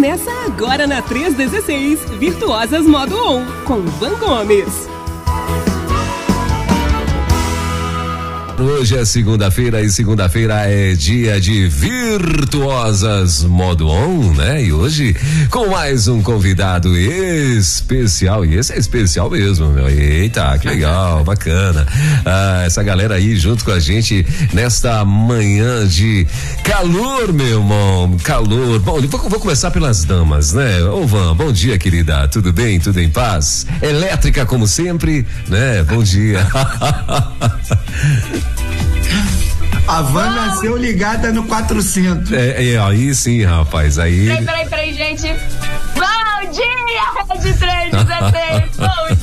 Começa agora na 316, Virtuosas Modo On, com Van Gomes. Hoje é segunda-feira e segunda-feira é dia de Virtuosas Modo On, né? E hoje com mais um convidado especial. E esse é especial mesmo, meu. Eita, que legal, bacana. Ah, essa galera aí junto com a gente nesta manhã de calor, meu irmão. Calor. Bom, vou, vou começar pelas damas, né? Ô, Van, bom dia, querida. Tudo bem? Tudo em paz? Elétrica como sempre, né? Bom dia. A van nasceu ligada no 400. É, é, aí sim, rapaz. Aí. Peraí, peraí, peraí, gente. Bom dia, Rede 316. Bom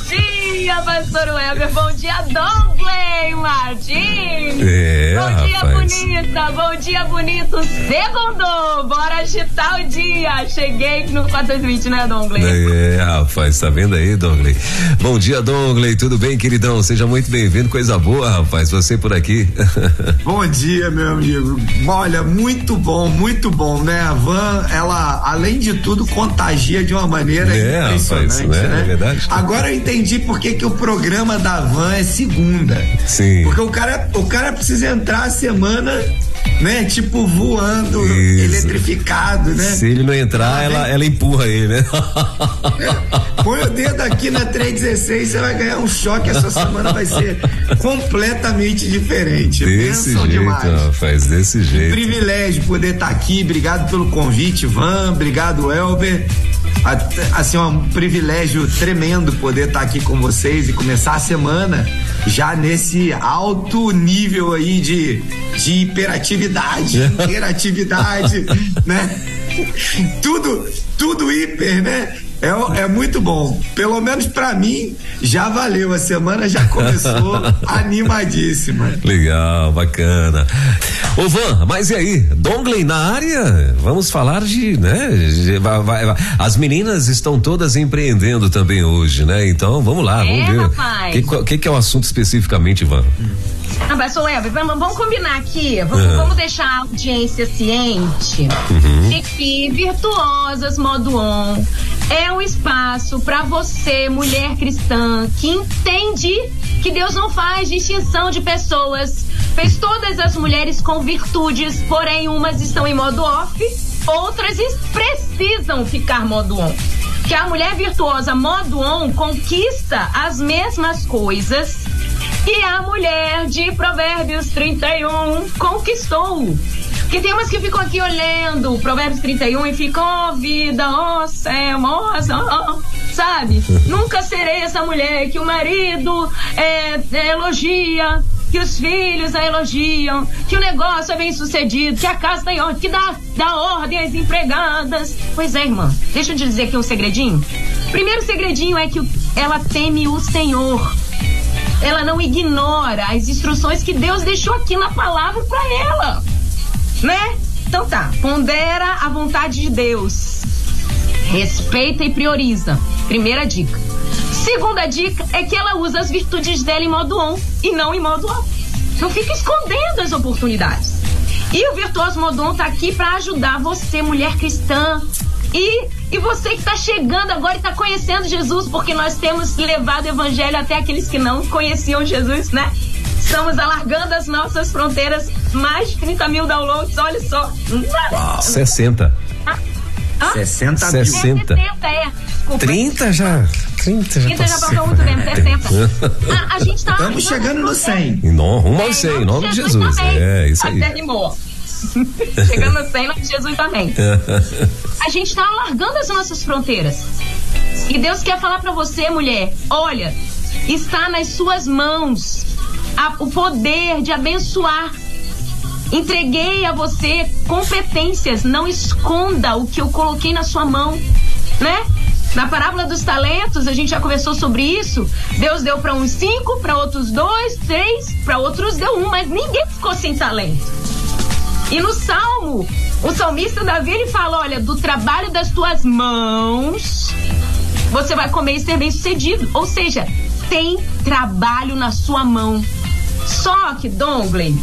dia, Pastor Weber. Bom dia, Dongley Martins. É, bom dia, rapaz. bonita. Bom dia, bonito. Segundo. Bora agitar o dia. Cheguei no 420, né, Dongley? É, rapaz, tá vendo aí, Dongley? Bom dia, Dongley. Tudo bem, queridão? Seja muito bem-vindo. Coisa boa, rapaz. Você por aqui. Bom dia, meu amigo. Olha, muito bom, muito bom, né? A van, ela, além de tudo, contagia de uma maneira É, impressionante, rapaz, né? né? É verdade. Agora eu entendi por que, que o programa da van é segunda. Sim. Porque o cara, o cara precisa entrar a semana, né? Tipo, voando, Isso. eletrificado, né? Se ele não entrar, Ah, ela, vem. ela empurra ele, né? Põe o dedo aqui na 316, você vai ganhar um choque. Essa semana vai ser completamente diferente. Desse Bênção jeito, demais. rapaz, desse jeito. Privilégio poder estar aqui. Obrigado pelo convite, Van. Obrigado, Elber. Assim, é um privilégio tremendo poder estar aqui com vocês e começar a semana já nesse alto nível aí de, de hiperatividade, interatividade, né? Tudo, tudo hiper, né? É, é muito bom. Pelo menos pra mim, já valeu. A semana já começou animadíssima. Legal, bacana. Ô Van, mas e aí? Dongley na área? Vamos falar de, né? de- vai- vai- vai- as meninas estão todas empreendendo também hoje, né? Então vamos lá, É, vamos ver. rapaz. O que, que, que é o assunto especificamente, Van? Ah, mas, Weber, vamos, vamos combinar aqui. Vamos, Ah. vamos deixar a audiência ciente Uhum. de que Virtuosas Modo On é um espaço para você, mulher cristã, que entende que Deus não faz distinção de pessoas. Fez todas as mulheres com virtudes, porém umas estão em modo off, outras precisam ficar modo on. Que a mulher virtuosa modo on conquista as mesmas coisas que a mulher de Provérbios 31 conquistou. Que tem umas que ficam aqui olhando Provérbios 31 e ficam, ó vida, ó céu, ó razão, sabe? Nunca serei essa mulher que o marido é, é, elogia, que os filhos a elogiam, que o negócio é bem sucedido, que a casa tem ordem, que dá, dá ordem às empregadas. Pois é, irmã, deixa eu te dizer aqui um segredinho. Primeiro segredinho é que ela teme o Senhor ela não ignora as instruções que Deus deixou aqui na palavra para ela, né? Então tá, pondera a vontade de Deus, respeita e prioriza. Primeira dica. Segunda dica é que ela usa as virtudes dela em modo on e não em modo off. Não fica escondendo as oportunidades. E o Virtuoso modo on tá aqui para ajudar você, mulher cristã, e, e você que está chegando agora e está conhecendo Jesus, porque nós temos levado o evangelho até aqueles que não conheciam Jesus, né? Estamos alargando as nossas fronteiras, mais de 30 mil downloads, olha só. 60. Hã? 60 mil. 60. 60, é. Desculpa. 30 já. 30 já. 30 já passou. muito tempo, 60. A, a gente tá. Estamos chegando no 100. Em nome, rumo É, ao 100, em nome de Jesus. também. É, isso aí. Até rimou. Chegando no 100, em nome de Jesus também. A gente tá alargando as nossas fronteiras. E Deus quer falar pra você, mulher: olha, está nas suas mãos a- o poder de abençoar. Entreguei a você competências, não esconda o que eu coloquei na sua mão, né? Na parábola dos talentos, a gente já conversou sobre isso. Deus deu para uns cinco, para outros dois, três, para outros deu um, mas ninguém ficou sem talento. E no Salmo, o salmista Davi ele fala: olha, do trabalho das tuas mãos, você vai comer e ser bem sucedido. Ou seja, tem trabalho na sua mão. Só que, Dongley,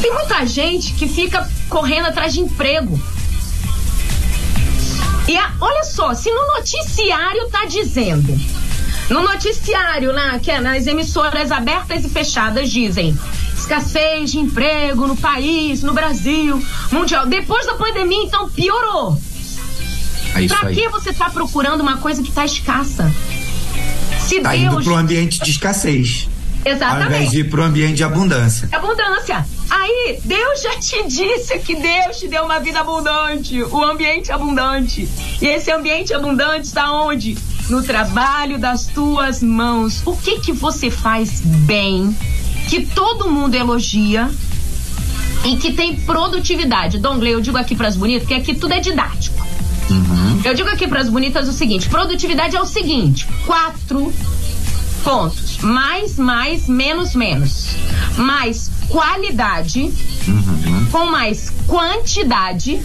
tem muita gente que fica correndo atrás de emprego. E a, olha só, se no noticiário tá dizendo, no noticiário, na, que é nas emissoras abertas e fechadas, dizem escassez de emprego no país, no Brasil, mundial. Depois da pandemia, então, piorou. É pra que você tá procurando uma coisa que tá escassa? Se tá Deus... indo pro ambiente de escassez. Exatamente. Ao invés de ir pro ambiente de abundância. Abundância. Aí, Deus já te disse que Deus te deu uma vida abundante, o ambiente abundante. E esse ambiente abundante está onde? No trabalho das tuas mãos. O que que você faz bem, que todo mundo elogia e que tem produtividade? Dongle, eu digo aqui para as bonitas que aqui tudo é didático. Uhum. Eu digo aqui para as bonitas o seguinte: produtividade é o seguinte: quatro pontos. Mais, mais, menos, menos. Mais qualidade uhum. com mais quantidade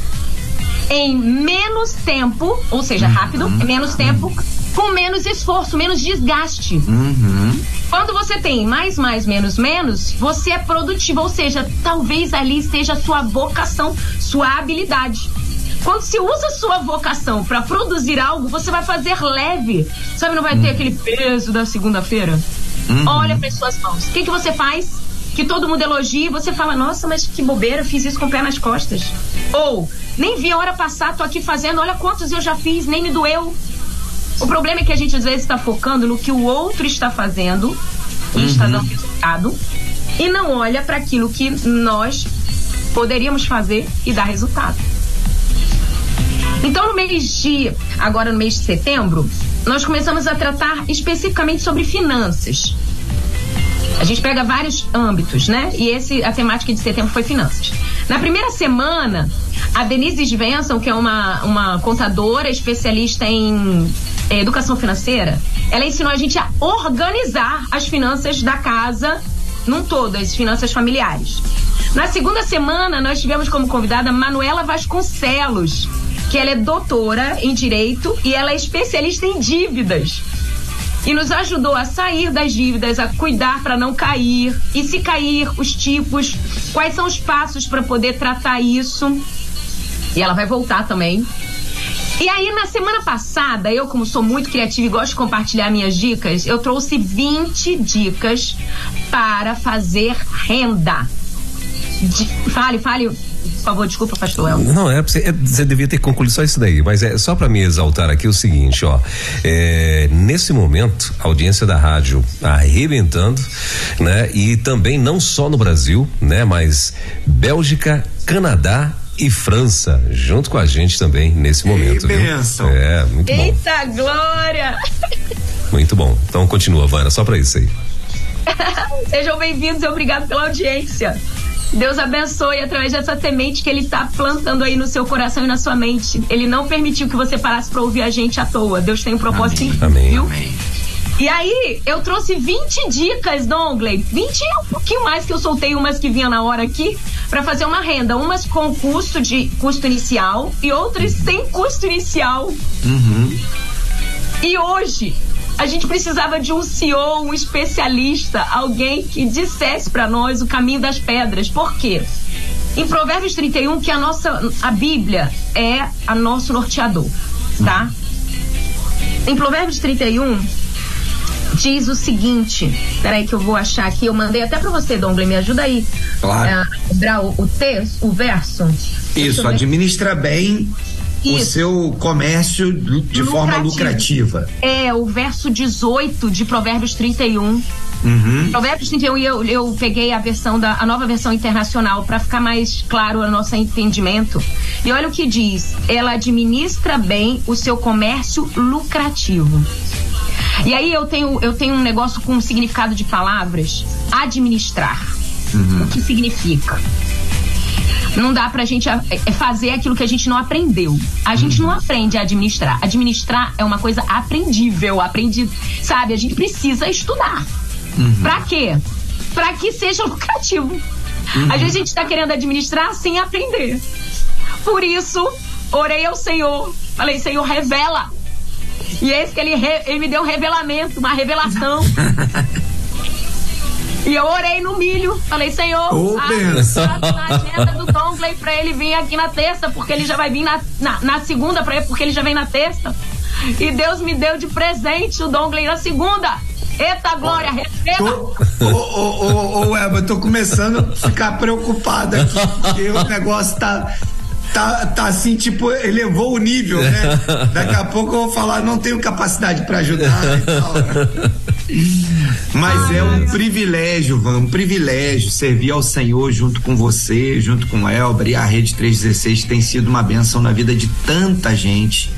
em menos tempo, ou seja, rápido, uhum. menos tempo, com menos esforço, menos desgaste. Uhum. Quando você tem mais, mais, menos, menos, você é produtivo, ou seja, talvez ali esteja a sua vocação, sua habilidade. Quando se usa sua vocação para produzir algo, você vai fazer leve. Sabe, não vai ter aquele peso da segunda-feira. Uhum. Olha para suas mãos. O que, que você faz? Que todo mundo elogia e você fala: Nossa, mas que bobeira, fiz isso com o pé nas costas. Ou, nem vi a hora passar, tô aqui fazendo, olha quantos eu já fiz, nem me doeu. O problema é que a gente às vezes está focando no que o outro está fazendo e uhum. está dando resultado e não olha para aquilo que nós poderíamos fazer e dar resultado. Então, no mês de. Agora, no mês de setembro, nós começamos a tratar especificamente sobre finanças. A gente pega vários âmbitos, né? E esse, a temática de setembro foi finanças. Na primeira semana, a Denise Svensson, que é uma, uma contadora especialista em eh, educação financeira, ela ensinou a gente a organizar as finanças da casa num todo, as finanças familiares. Na segunda semana, nós tivemos como convidada Manuela Vasconcelos, que ela é doutora em direito e ela é especialista em dívidas. E nos ajudou a sair das dívidas, a cuidar para não cair. E se cair, os tipos, quais são os passos para poder tratar isso. E ela vai voltar também. E aí, na semana passada, eu, como sou muito criativa e gosto de compartilhar minhas dicas, eu trouxe 20 dicas para fazer renda. De, fale, fale favor, desculpa, pastor Elton. Não, é, você, é, você devia ter concluído só isso daí, mas é só para me exaltar aqui o seguinte, ó. É, nesse momento, a audiência da rádio arrebentando, né? E também não só no Brasil, né? Mas Bélgica, Canadá e França, junto com a gente também nesse momento. Ei, viu? É, muito bom. Eita glória! Muito bom. Então continua, Vana, só para isso aí. Sejam bem-vindos e obrigado pela audiência. Deus abençoe através dessa semente que Ele está plantando aí no seu coração e na sua mente. Ele não permitiu que você parasse para ouvir a gente à toa. Deus tem um propósito Amém. Viu? Amém. E aí, eu trouxe 20 dicas, Dongley. 20 e um pouquinho mais que eu soltei umas que vinham na hora aqui para fazer uma renda. Umas com custo de custo inicial e outras sem custo inicial. Uhum. E hoje a gente precisava de um CEO, um especialista, alguém que dissesse para nós o caminho das pedras. Por quê? Em Provérbios 31, que a nossa a Bíblia é a nosso norteador, tá? Em Provérbios 31 diz o seguinte, peraí que eu vou achar aqui, eu mandei até para você, Domble, me ajuda aí. Claro. É, o, o texto, o verso. Isso, administra bem isso. o seu comércio de Lucrativo. forma lucrativa. É, o verso 18 de Provérbios 31. Uhum. Provérbios 31, eu, eu peguei a versão da a nova versão internacional para ficar mais claro o nosso entendimento. E olha o que diz: ela administra bem o seu comércio lucrativo. E aí eu tenho, eu tenho um negócio com um significado de palavras: administrar. Uhum. O que significa? Não dá pra gente é, é fazer aquilo que a gente não aprendeu. A gente não aprende a administrar. Administrar é uma coisa aprendível, aprendido. Sabe? A gente precisa estudar. Uhum. Pra quê? Pra que seja lucrativo. Uhum. Às vezes a gente tá querendo administrar sem aprender. Por isso, orei ao Senhor. Falei, Senhor, revela. E esse que ele, re, ele me deu um revelamento, uma revelação. E eu orei no milho, falei, Senhor, Ô, a, benção. a, na agenda do Dongley pra ele vir aqui na terça, porque ele já vai vir na, na, na segunda, pra ele, porque ele já vem na terça. E Deus me deu de presente o Dongley na segunda. Eita glória, receba! Ô, ô, ô, ô, Elba, eu tô começando a ficar preocupado aqui, porque o negócio tá. Tá, tá assim, tipo, elevou o nível, né? Daqui a pouco eu vou falar, não tenho capacidade para ajudar e tal. Mas é um privilégio, Van, um privilégio servir ao Senhor junto com você, junto com o Elber e a Rede 316 tem sido uma benção na vida de tanta gente.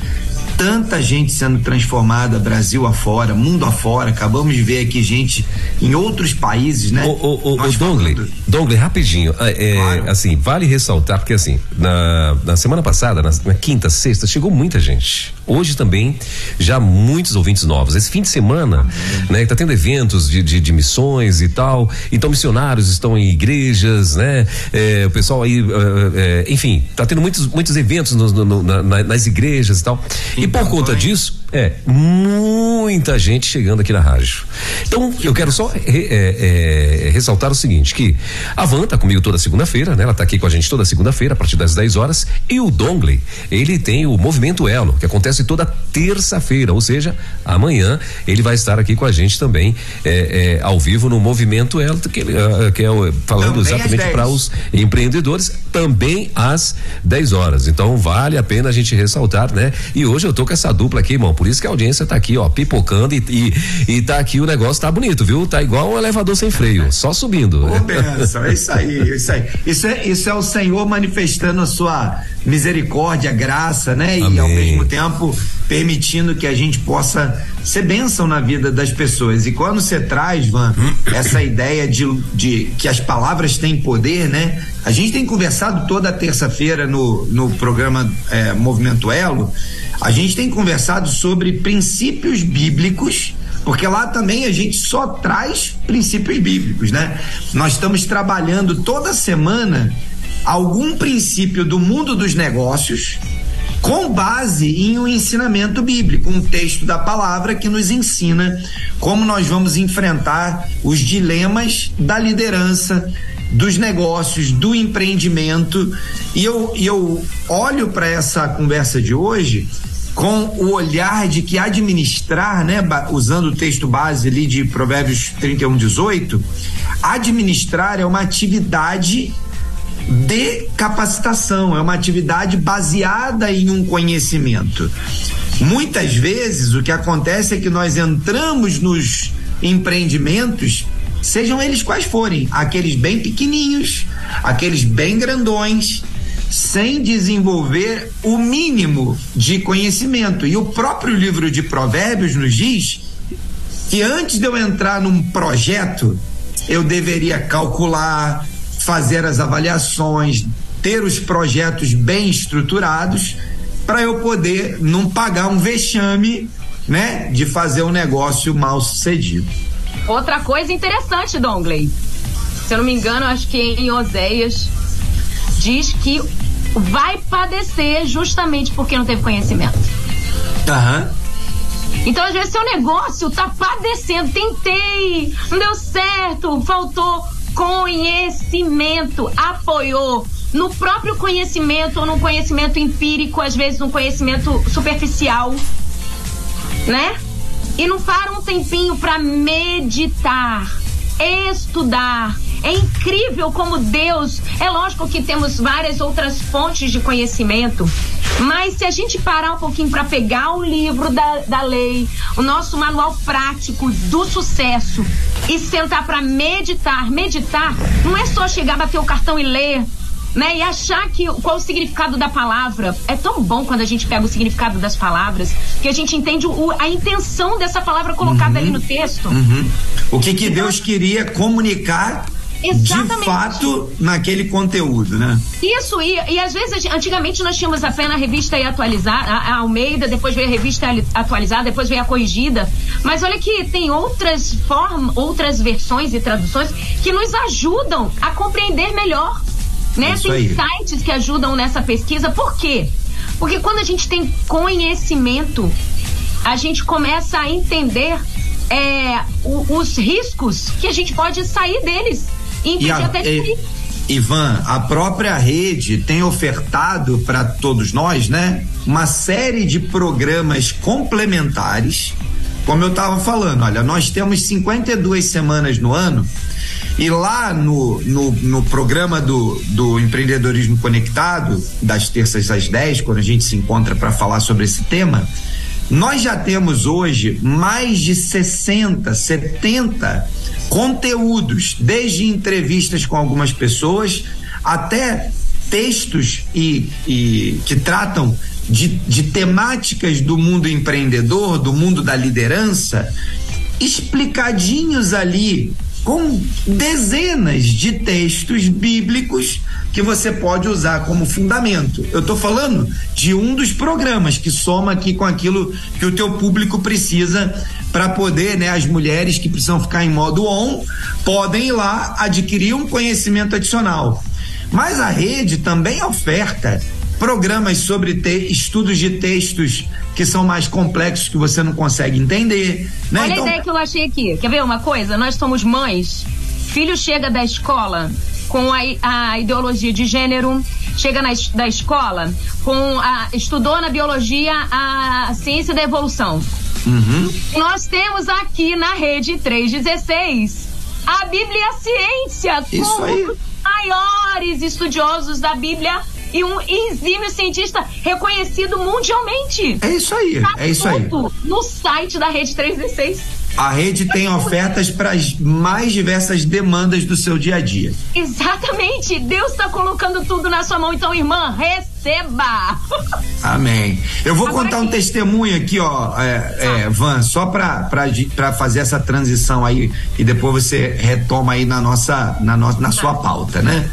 Tanta gente sendo transformada, Brasil afora, mundo afora. Acabamos de ver aqui gente em outros países, né? O, o, o, o Dongley, falando- Dongley, rapidinho, é, é, Claro. assim, vale ressaltar, porque assim, na, na semana passada, na, na quinta, sexta, chegou muita gente. Hoje também, já muitos ouvintes novos. Esse fim de semana, né, tá tendo eventos de, de, de missões e tal, então missionários estão em igrejas, né, é, o pessoal aí, é, é, enfim, tá tendo muitos, muitos eventos no- no- na- nas igrejas e tal. E por conta disso, é, muita gente chegando aqui na rádio. Então, eu quero só re- é, é, ressaltar o seguinte, que a Van tá comigo toda segunda-feira, né? Ela tá aqui com a gente toda segunda-feira, a partir das 10 horas, e o Dongley, ele tem o Movimento Elo, que acontece toda terça-feira, ou seja, amanhã ele vai estar aqui com a gente também, é, é, ao vivo no Movimento Elo, que, ah, que é falando Também exatamente 10. para os empreendedores, também às 10 horas. Então, vale a pena a gente ressaltar, né? E hoje eu tô com essa dupla aqui, irmão, por isso que a audiência tá aqui, ó, pipocando e, e, e tá aqui o negócio tá bonito, viu? Tá igual um elevador sem freio, só subindo. Ô, benção, é isso aí, é isso aí. Isso é, isso é o Senhor manifestando a sua misericórdia, graça, né? E Amém. ao mesmo tempo permitindo que a gente possa ser bênção na vida das pessoas. E quando você traz, Van, essa ideia de, de que as palavras têm poder, né? A gente tem conversado toda terça-feira no, no programa é, Movimento Elo, a gente tem conversado sobre princípios bíblicos porque lá também a gente só traz princípios bíblicos, né? Nós estamos trabalhando toda semana algum princípio do mundo dos negócios com base em um ensinamento bíblico, um texto da palavra que nos ensina como nós vamos enfrentar os dilemas da liderança, dos negócios, do empreendimento. E eu, eu olho para essa conversa de hoje com o olhar de que administrar, né, usando o texto base ali de Provérbios 31, 18, administrar é uma atividade de capacitação, é uma atividade baseada em um conhecimento. Muitas vezes o que acontece é que nós entramos nos empreendimentos, sejam eles quais forem, aqueles bem pequeninhos, aqueles bem grandões, sem desenvolver o mínimo de conhecimento. E o próprio livro de Provérbios nos diz que antes de eu entrar num projeto, eu deveria calcular, fazer as avaliações, ter os projetos bem estruturados para eu poder não pagar um vexame, né, de fazer um negócio mal sucedido. Outra coisa interessante, Dongley. Se eu não me engano, acho que em Oséias diz que vai padecer justamente porque não teve conhecimento. Aham. Então, às vezes, seu negócio tá padecendo. Tentei, não deu certo, faltou conhecimento, apoiou no próprio conhecimento ou no conhecimento empírico, às vezes no conhecimento superficial, né? E não para um tempinho para meditar, estudar. É incrível como Deus. É lógico que temos várias outras fontes de conhecimento, mas se a gente parar um pouquinho para pegar o livro da, da lei, o nosso manual prático do sucesso e sentar para meditar, meditar não é só chegar, bater o cartão e ler né? E achar que qual o significado da palavra. É tão bom quando a gente pega o significado das palavras, que a gente entende o- a intenção dessa palavra colocada ali no texto. Uhum. O que que Deus queria comunicar de Exatamente. fato naquele conteúdo, né? Isso, e, e às vezes, antigamente nós tínhamos apenas a revista e atualizar, a, a Almeida, depois veio a revista ali- atualizada, depois veio a corrigida. Mas olha que tem outras formas, outras versões e traduções que nos ajudam a compreender melhor. Né? É Tem aí. sites que ajudam nessa pesquisa. Por quê? Porque quando a gente tem conhecimento, a gente começa a entender é, os riscos que a gente pode sair deles e a, e, Ivan, a própria rede tem ofertado para todos nós, né, uma série de programas complementares. Como eu estava falando, olha, nós temos 52 semanas no ano e lá no, no, no, programa do, do Empreendedorismo Conectado, das terças às 10, quando a gente se encontra para falar sobre esse tema, nós já temos hoje mais de 60, 70 conteúdos, desde entrevistas com algumas pessoas até textos e, e que tratam de, de temáticas do mundo empreendedor, do mundo da liderança, explicadinhos ali com dezenas de textos bíblicos que você pode usar como fundamento. Eu estou falando de um dos programas que soma aqui com aquilo que o teu público precisa para poder, né, as mulheres que precisam ficar em modo on, podem ir lá adquirir um conhecimento adicional. Mas a rede também oferta programas sobre te, estudos de textos que são mais complexos que você não consegue entender. Né? Olha então... a ideia que eu achei aqui. Quer ver uma coisa? Nós somos mães, filho chega da escola com a, a ideologia de gênero, chega na, da escola com a, estudou na biologia a ciência da evolução. Uhum. Nós temos aqui na rede 316 a Bíblia Ciência Isso com aí. os maiores estudiosos da Bíblia e um exímio cientista reconhecido mundialmente. É isso aí, tá é isso aí. No site da Rede 316. A rede tem ofertas para as mais diversas demandas do seu dia a dia. Exatamente. Deus está colocando tudo na sua mão. Então, irmã, receba. Amém. Eu vou Agora contar aqui. um testemunho aqui, ó, é, é, Van, só para fazer essa transição aí e depois você retoma aí na nossa, na, no, na sua pauta, né?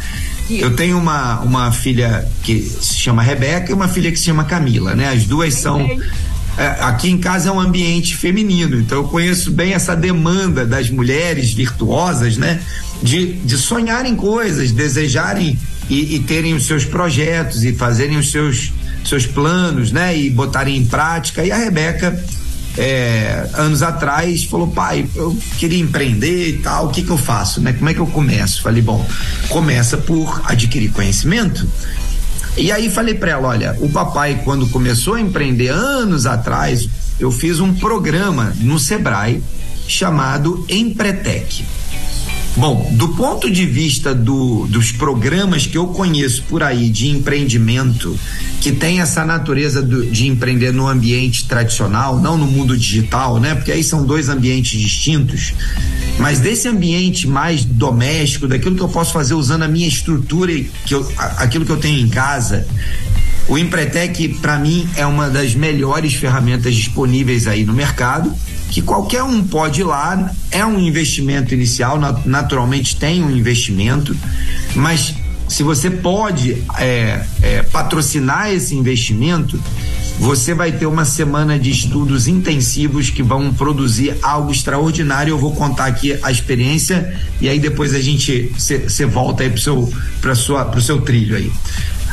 Eu tenho uma, uma filha que se chama Rebeca e uma filha que se chama Camila, né? As duas são. É, aqui em casa é um ambiente feminino, então eu conheço bem essa demanda das mulheres virtuosas, né? De, de sonharem coisas, desejarem e, e terem os seus projetos e fazerem os seus, seus planos, né? E botarem em prática. E a Rebeca é, anos atrás, falou: pai, eu queria empreender e tal, o que que eu faço, né? Como é que eu começo? Falei: bom, começa por adquirir conhecimento. E aí falei para ela: olha, o papai, quando começou a empreender anos atrás, eu fiz um programa no Sebrae chamado Empretec. Bom, do ponto de vista do, dos programas que eu conheço por aí de empreendimento, que tem essa natureza do, de empreender no ambiente tradicional, não no mundo digital, né? Porque aí são dois ambientes distintos. Mas desse ambiente mais doméstico, daquilo que eu posso fazer usando a minha estrutura, que eu, aquilo que eu tenho em casa, o Empretec, para mim, é uma das melhores ferramentas disponíveis aí no mercado que qualquer um pode ir lá, é um investimento inicial, naturalmente tem um investimento, mas se você pode é, é, patrocinar esse investimento, você vai ter uma semana de estudos intensivos que vão produzir algo extraordinário. Eu vou contar aqui a experiência e aí depois a gente você volta aí pro seu seu trilho aí.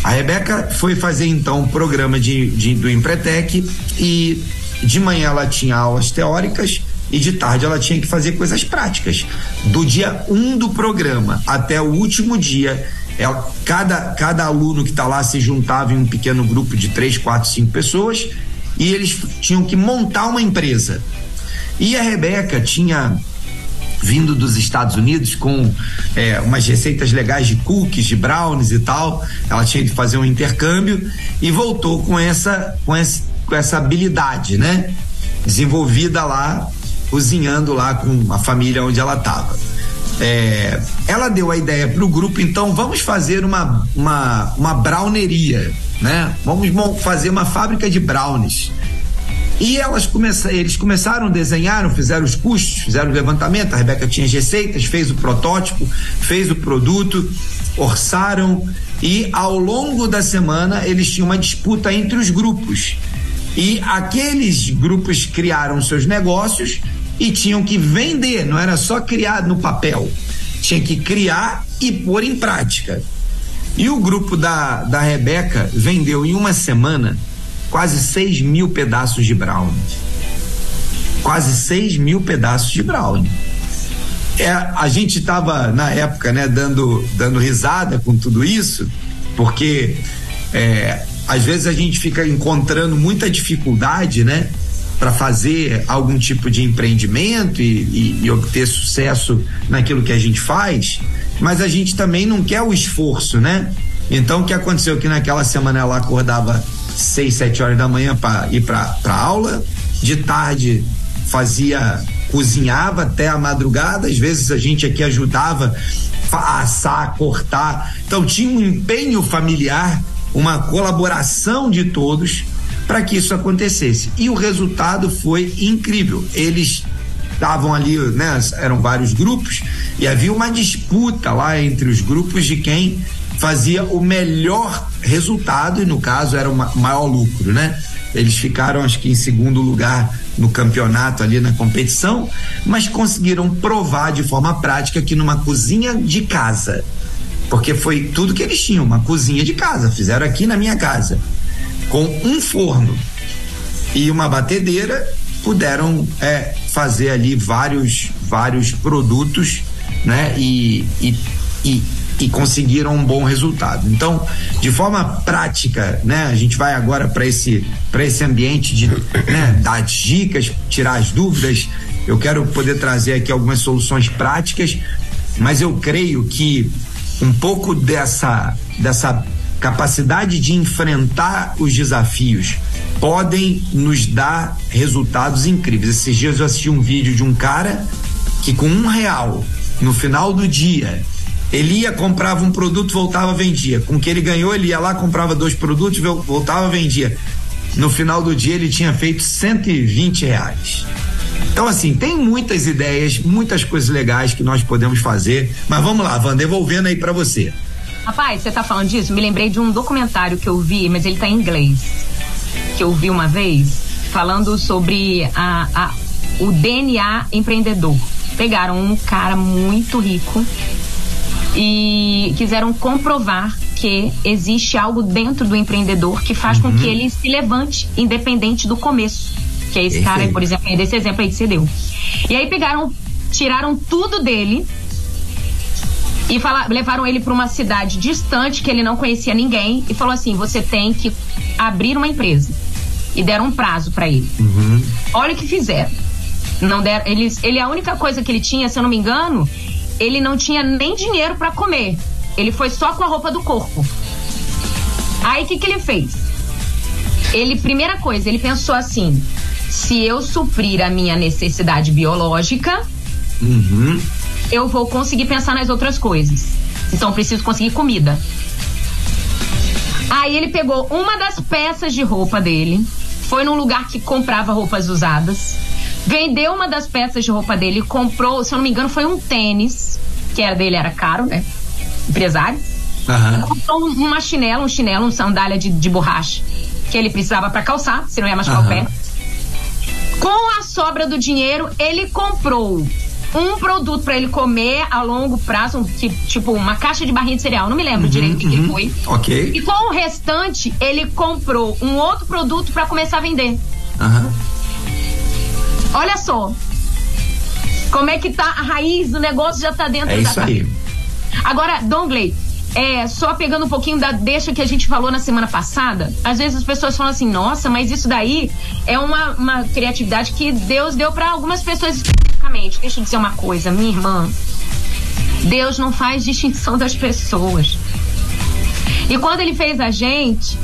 A Rebeca foi fazer então o um programa de, de, do Empretec e de manhã ela tinha aulas teóricas e de tarde ela tinha que fazer coisas práticas. Do dia 1 um do programa até o último dia, ela, cada, cada aluno que está lá se juntava em um pequeno grupo de três, quatro, cinco pessoas e eles tinham que montar uma empresa. E a Rebeca tinha vindo dos Estados Unidos com é, umas receitas legais de cookies, de brownies e tal. Ela tinha que fazer um intercâmbio e voltou com essa, com esse, com essa habilidade, né? Desenvolvida lá, cozinhando lá com a família onde ela estava. É, ela deu a ideia para o grupo, então vamos fazer uma, uma, uma browneria, né? Vamos fazer uma fábrica de brownies. E elas começaram, eles começaram, desenharam, fizeram os custos, fizeram o levantamento. A Rebeca tinha as receitas, fez o protótipo, fez o produto, orçaram e ao longo da semana eles tinham uma disputa entre os grupos. E aqueles grupos criaram seus negócios e tinham que vender, não era só criar no papel, tinha que criar e pôr em prática. E o grupo da, da Rebeca vendeu em uma semana quase 6 mil pedaços de brownies. quase 6 mil pedaços de brownie. É, a gente estava na época, né, dando, dando risada com tudo isso, porque é, às vezes a gente fica encontrando muita dificuldade, né, para fazer algum tipo de empreendimento e, e, e, obter sucesso naquilo que a gente faz, mas a gente também não quer o esforço, né? Então o que aconteceu que naquela semana ela acordava seis, sete horas da manhã para ir para aula, de tarde fazia cozinhava até a madrugada, às vezes a gente aqui ajudava a assar, cortar. Então tinha um empenho familiar, uma colaboração de todos para que isso acontecesse. E o resultado foi incrível. Eles estavam ali, né, eram vários grupos e havia uma disputa lá entre os grupos de quem fazia o melhor resultado e no caso era o maior lucro, né? Eles ficaram, acho que, em segundo lugar no campeonato ali na competição, mas conseguiram provar de forma prática que numa cozinha de casa, porque foi tudo que eles tinham, uma cozinha de casa, fizeram aqui na minha casa, com um forno e uma batedeira, puderam é, fazer ali vários vários produtos, né? E, e, e e conseguiram um bom resultado. Então, de forma prática, né, a gente vai agora para esse para esse ambiente de né, dar dicas, tirar as dúvidas. Eu quero poder trazer aqui algumas soluções práticas, mas eu creio que um pouco dessa dessa capacidade de enfrentar os desafios podem nos dar resultados incríveis. Esses dias eu assisti um vídeo de um cara que com um real no final do dia ele ia, comprava um produto, voltava, vendia. Com o que ele ganhou, ele ia lá, comprava dois produtos, voltava, vendia. No final do dia, ele tinha feito 120 reais. Então, assim, tem muitas ideias, muitas coisas legais que nós podemos fazer. Mas vamos lá, Van, devolvendo aí para você. Rapaz, você tá falando disso? Me lembrei de um documentário que eu vi, mas ele tá em inglês. Que eu vi uma vez, falando sobre a, a o DNA empreendedor. Pegaram um cara muito rico e quiseram comprovar que existe algo dentro do empreendedor que faz uhum. com que ele se levante independente do começo. Que é esse Perfeito. cara, por exemplo, desse exemplo aí que você deu. E aí pegaram, tiraram tudo dele e fala, levaram ele para uma cidade distante que ele não conhecia ninguém e falou assim: você tem que abrir uma empresa. E deram um prazo para ele. Uhum. Olha o que fizeram. Não deram, eles, ele a única coisa que ele tinha, se eu não me engano, ele não tinha nem dinheiro para comer. Ele foi só com a roupa do corpo. Aí o que, que ele fez? Ele, primeira coisa, ele pensou assim: se eu suprir a minha necessidade biológica, uhum. eu vou conseguir pensar nas outras coisas. Então preciso conseguir comida. Aí ele pegou uma das peças de roupa dele, foi num lugar que comprava roupas usadas, vendeu uma das peças de roupa dele, comprou, se eu não me engano, foi um tênis, que era dele, era caro, né? Empresário. Uhum. Comprou uma chinela, um chinelo, um sandália de, de borracha, que ele precisava para calçar, se não ia machucar uhum. o pé. Com a sobra do dinheiro, ele comprou um produto para ele comer a longo prazo, um, tipo uma caixa de barrinha de cereal, não me lembro uhum, direito o que, uhum. que foi. Ok. E com o restante, ele comprou um outro produto para começar a vender. Aham. Olha só. Como é que tá a raiz do negócio já tá dentro é da isso aí. Agora, Dongley, é, só pegando um pouquinho da deixa que a gente falou na semana passada, às vezes as pessoas falam assim, nossa, mas isso daí é uma, uma criatividade que Deus deu para algumas pessoas especificamente. Deixa eu dizer uma coisa, minha irmã. Deus não faz distinção das pessoas. E quando ele fez a gente,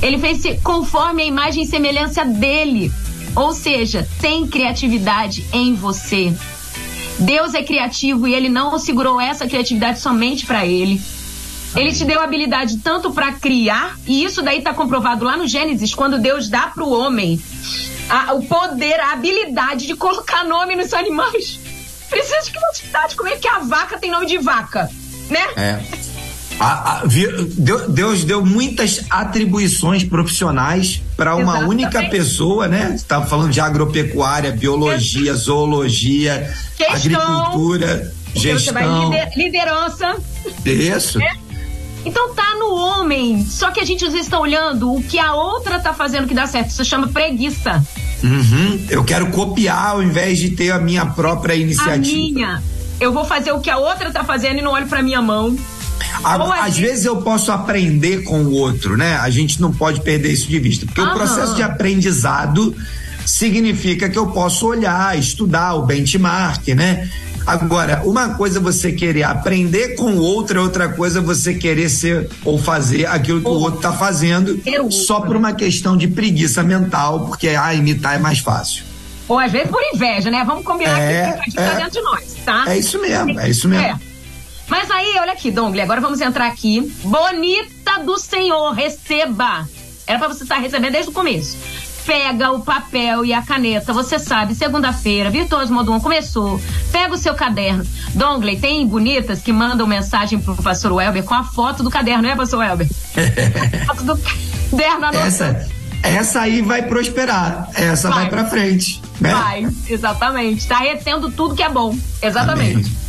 ele fez conforme a imagem e semelhança dele. Ou seja, tem criatividade em você. Deus é criativo e ele não segurou essa criatividade somente para ele. Ele te deu habilidade tanto para criar, e isso daí está comprovado lá no Gênesis, quando Deus dá para o homem a, o poder, a habilidade de colocar nome nos animais. Precisa de criatividade. Como é que a vaca tem nome de vaca? Né? É. A, a, Deus deu muitas atribuições profissionais para uma Exatamente. única pessoa, né? Estava falando de agropecuária, biologia, zoologia, gestão, agricultura, gestão, liderança. Isso. É. Então tá no homem. Só que a gente às vezes está olhando o que a outra tá fazendo que dá certo. Isso chama preguiça. Uhum. Eu quero copiar ao invés de ter a minha própria iniciativa. A minha. Eu vou fazer o que a outra tá fazendo e não olho para minha mão. A, às vezes eu posso aprender com o outro, né? A gente não pode perder isso de vista, porque Aham. o processo de aprendizado significa que eu posso olhar, estudar o benchmark, né? Agora, uma coisa é você querer aprender com o outro, outra coisa é você querer ser ou fazer aquilo que o outro está fazendo só por uma questão de preguiça mental, porque ah, imitar é mais fácil. Ou às vezes por inveja, né? Vamos combinar é, que é, dentro de nós, tá? É isso mesmo, é isso mesmo. É. Mas aí, olha aqui, Dongli, agora vamos entrar aqui. Bonita do Senhor, receba. Era para você estar recebendo desde o começo pega o papel e a caneta. Você sabe, segunda-feira, Virtuoso Modo 1 começou. Pega o seu caderno. Dongley, tem bonitas que mandam mensagem pro pastor Welber com a foto do caderno, né, pastor Welber? foto do caderno Essa, essa aí vai prosperar. Essa vai, vai pra frente. Né? Vai, exatamente. Tá retendo tudo que é bom. Exatamente. Amém.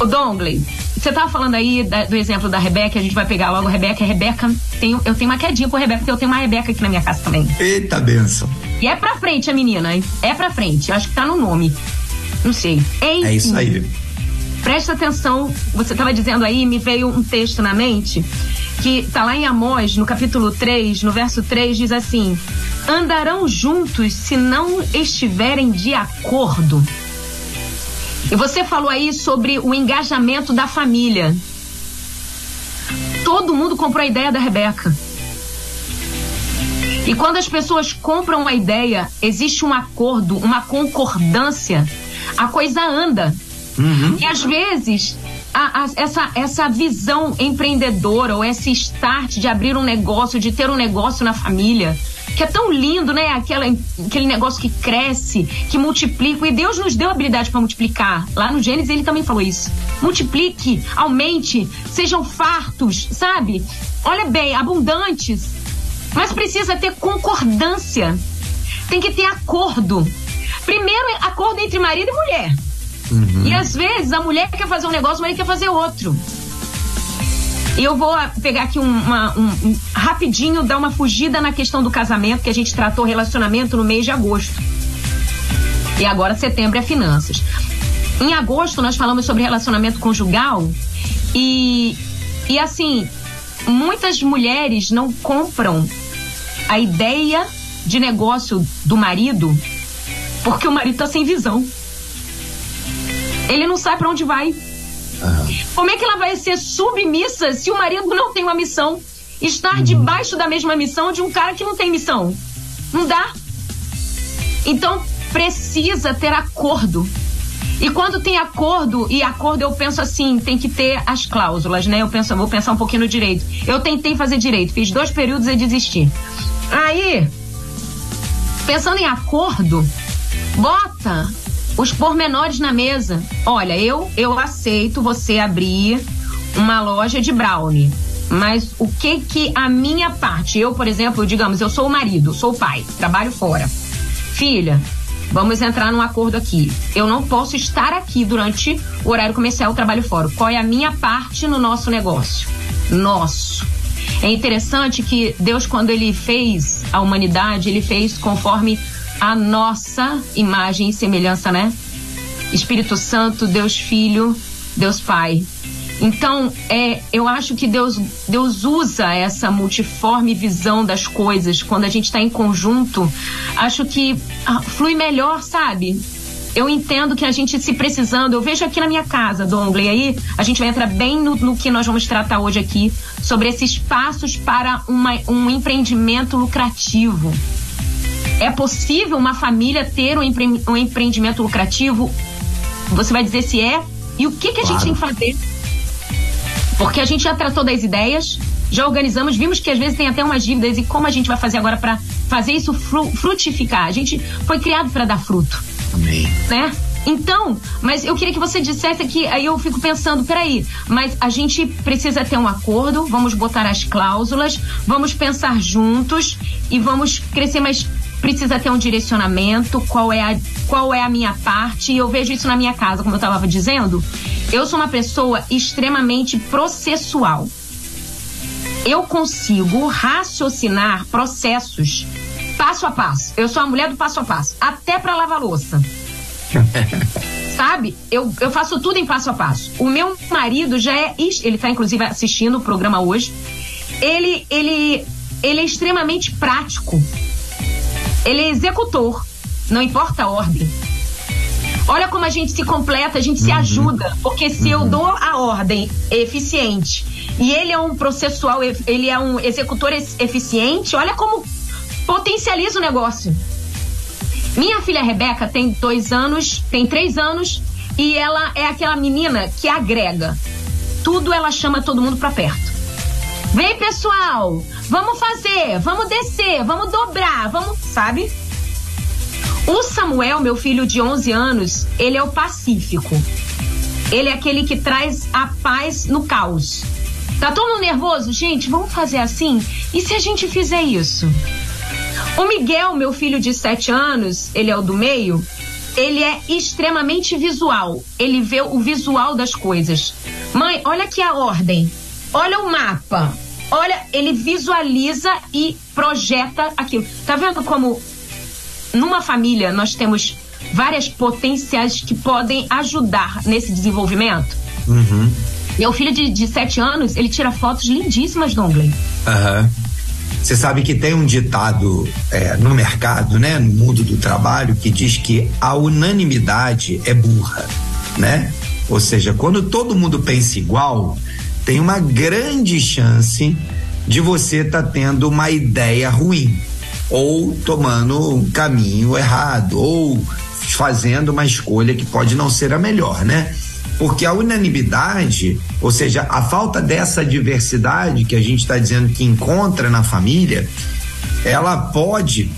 O Dongley, você tava falando aí da, do exemplo da Rebeca, a gente vai pegar logo a Rebeca. A Rebeca, tem, eu tenho uma quedinha por Rebeca, porque eu tenho uma Rebeca aqui na minha casa também. Eita benção. E é pra frente a menina, hein? É pra frente. Acho que tá no nome. Não sei. Enfim, é isso aí. Presta atenção, você tava dizendo aí, me veio um texto na mente que tá lá em Amós, no capítulo 3, no verso 3, diz assim: Andarão juntos se não estiverem de acordo. E você falou aí sobre o engajamento da família. Todo mundo comprou a ideia da Rebeca. E quando as pessoas compram a ideia, existe um acordo, uma concordância, a coisa anda. Uhum. E às vezes, a, a, essa, essa visão empreendedora ou esse start de abrir um negócio, de ter um negócio na família, que é tão lindo, né? Aquela, aquele negócio que cresce, que multiplica. E Deus nos deu habilidade para multiplicar. Lá no Gênesis ele também falou isso. Multiplique, aumente, sejam fartos, sabe? Olha bem, abundantes. Mas precisa ter concordância. Tem que ter acordo. Primeiro, acordo entre marido e mulher. Uhum. E às vezes a mulher quer fazer um negócio, o marido quer fazer outro. E eu vou pegar aqui uma, um, um, rapidinho, dar uma fugida na questão do casamento, que a gente tratou relacionamento no mês de agosto. E agora setembro é finanças. Em agosto nós falamos sobre relacionamento conjugal e, e assim, muitas mulheres não compram a ideia de negócio do marido porque o marido tá sem visão. Ele não sabe para onde vai. Uhum. Como é que ela vai ser submissa se o marido não tem uma missão? Estar uhum. debaixo da mesma missão de um cara que não tem missão. Não dá. Então precisa ter acordo. E quando tem acordo, e acordo eu penso assim, tem que ter as cláusulas, né? Eu penso, vou pensar um pouquinho no direito. Eu tentei fazer direito, fiz dois períodos e desisti. Aí, pensando em acordo, bota os pormenores na mesa. Olha, eu eu aceito você abrir uma loja de brownie. Mas o que que a minha parte, eu, por exemplo, digamos, eu sou o marido, sou o pai, trabalho fora. Filha, vamos entrar num acordo aqui. Eu não posso estar aqui durante o horário comercial, trabalho fora. Qual é a minha parte no nosso negócio? Nosso. É interessante que Deus, quando ele fez a humanidade, ele fez conforme a nossa imagem e semelhança, né? Espírito Santo, Deus Filho, Deus Pai. Então, é, eu acho que Deus, Deus usa essa multiforme visão das coisas quando a gente está em conjunto. Acho que ah, flui melhor, sabe? Eu entendo que a gente se precisando, eu vejo aqui na minha casa, Dongley, aí a gente vai entrar bem no, no, que nós vamos tratar hoje aqui, sobre esses passos para uma, um empreendimento lucrativo. É possível uma família ter um, empre um empreendimento lucrativo? Você vai dizer se é e o que, que a claro. gente tem que fazer. Porque a gente já tratou das ideias, já organizamos, vimos que às vezes tem até umas dívidas e como a gente vai fazer agora para fazer isso fru frutificar? A gente foi criado para dar fruto. Amém. Né? Então, mas eu queria que você dissesse aqui, aí eu fico pensando, peraí, mas a gente precisa ter um acordo, vamos botar as cláusulas, vamos pensar juntos e vamos crescer, mas precisa ter um direcionamento, qual é a, qual é a minha parte, e eu vejo isso na minha casa, como eu estava dizendo. Eu sou uma pessoa extremamente processual. Eu consigo raciocinar processos passo a passo. Eu sou a mulher do passo a passo, até para lavar louça. Sabe? Eu, eu faço tudo em passo a passo. O meu marido já é. Ele tá, inclusive, assistindo o programa hoje. Ele, ele, ele é extremamente prático. Ele é executor. Não importa a ordem. Olha como a gente se completa, a gente uhum. se ajuda. Porque se uhum. eu dou a ordem eficiente e ele é um processual, ele é um executor eficiente, olha como potencializa o negócio. Minha filha Rebeca tem dois anos, tem três anos, e ela é aquela menina que agrega. Tudo ela chama todo mundo pra perto. Vem, pessoal! Vamos fazer, vamos descer, vamos dobrar, vamos. Sabe? O Samuel, meu filho de 11 anos, ele é o pacífico. Ele é aquele que traz a paz no caos. Tá todo mundo nervoso? Gente, vamos fazer assim? E se a gente fizer isso? O Miguel, meu filho de 7 anos, ele é o do meio, ele é extremamente visual. Ele vê o visual das coisas. Mãe, olha aqui a ordem. Olha o mapa. Olha, ele visualiza e projeta aquilo. Tá vendo como numa família nós temos várias potenciais que podem ajudar nesse desenvolvimento? Uhum. Meu filho de, de sete anos, ele tira fotos lindíssimas, Dongley. Aham. Uhum. Você sabe que tem um ditado é, no mercado, né, no mundo do trabalho, que diz que a unanimidade é burra, né? Ou seja, quando todo mundo pensa igual, tem uma grande chance de você estar tá tendo uma ideia ruim ou tomando um caminho errado ou fazendo uma escolha que pode não ser a melhor, né? Porque a unanimidade, ou seja, a falta dessa diversidade que a gente está dizendo que encontra na família, ela pode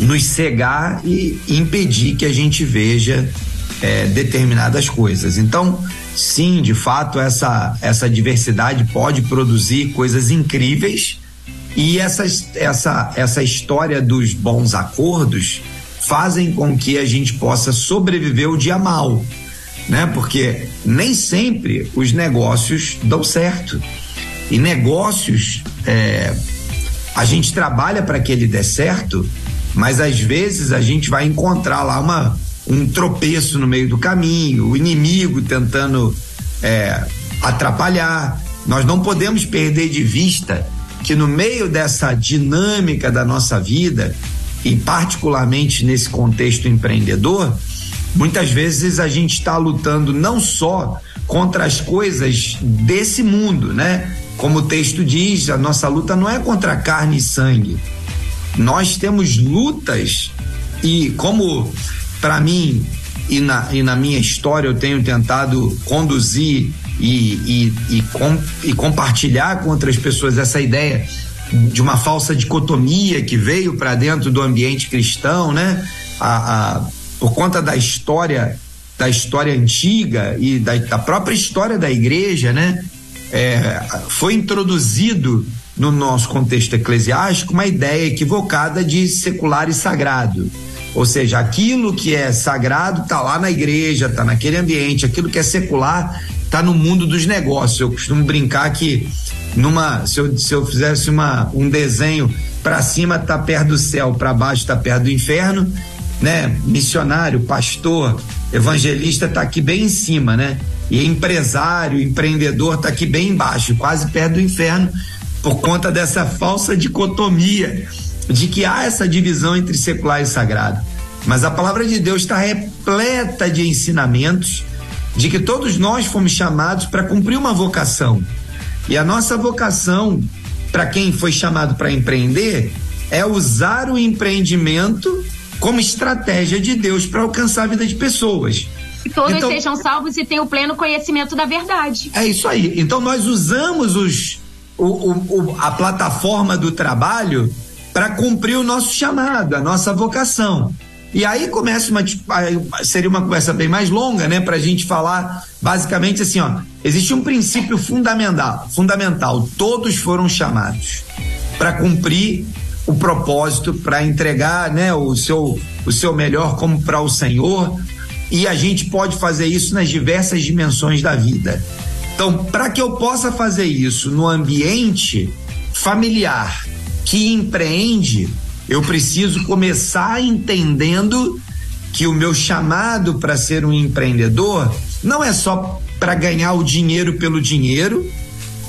nos cegar e impedir que a gente veja é, determinadas coisas. Então, sim, de fato, essa, essa diversidade pode produzir coisas incríveis e essa, essa, essa história dos bons acordos fazem com que a gente possa sobreviver o dia mal né? Porque nem sempre os negócios dão certo. E negócios, é, a gente trabalha para que ele dê certo, mas às vezes a gente vai encontrar lá uma, um tropeço no meio do caminho, o inimigo tentando é, atrapalhar. Nós não podemos perder de vista que no meio dessa dinâmica da nossa vida, e particularmente nesse contexto empreendedor, Muitas vezes a gente está lutando não só contra as coisas desse mundo, né? Como o texto diz, a nossa luta não é contra carne e sangue. Nós temos lutas e como para mim e na, e na minha história eu tenho tentado conduzir e, e, e, com, e compartilhar com outras pessoas essa ideia de uma falsa dicotomia que veio para dentro do ambiente cristão, né? A, a, por conta da história da história antiga e da, da própria história da igreja, né? É, foi introduzido no nosso contexto eclesiástico uma ideia equivocada de secular e sagrado. Ou seja, aquilo que é sagrado está lá na igreja, está naquele ambiente, aquilo que é secular está no mundo dos negócios. Eu costumo brincar que numa se eu, se eu fizesse uma, um desenho para cima está perto do céu, para baixo está perto do inferno né, missionário, pastor, evangelista está aqui bem em cima, né? E empresário, empreendedor está aqui bem embaixo, quase perto do inferno, por conta dessa falsa dicotomia de que há essa divisão entre secular e sagrado. Mas a palavra de Deus está repleta de ensinamentos de que todos nós fomos chamados para cumprir uma vocação. E a nossa vocação, para quem foi chamado para empreender, é usar o empreendimento como estratégia de Deus para alcançar a vida de pessoas. Que todos então, sejam salvos e tenham o pleno conhecimento da verdade. É isso aí. Então nós usamos os, o, o, o, a plataforma do trabalho para cumprir o nosso chamado, a nossa vocação. E aí começa uma seria uma conversa bem mais longa, né, para a gente falar basicamente assim, ó, existe um princípio fundamental, fundamental. Todos foram chamados para cumprir o propósito para entregar né, o, seu, o seu melhor como para o Senhor. E a gente pode fazer isso nas diversas dimensões da vida. Então, para que eu possa fazer isso no ambiente familiar que empreende, Eu preciso começar entendendo que o meu chamado para ser um empreendedor não é só para ganhar o dinheiro pelo dinheiro,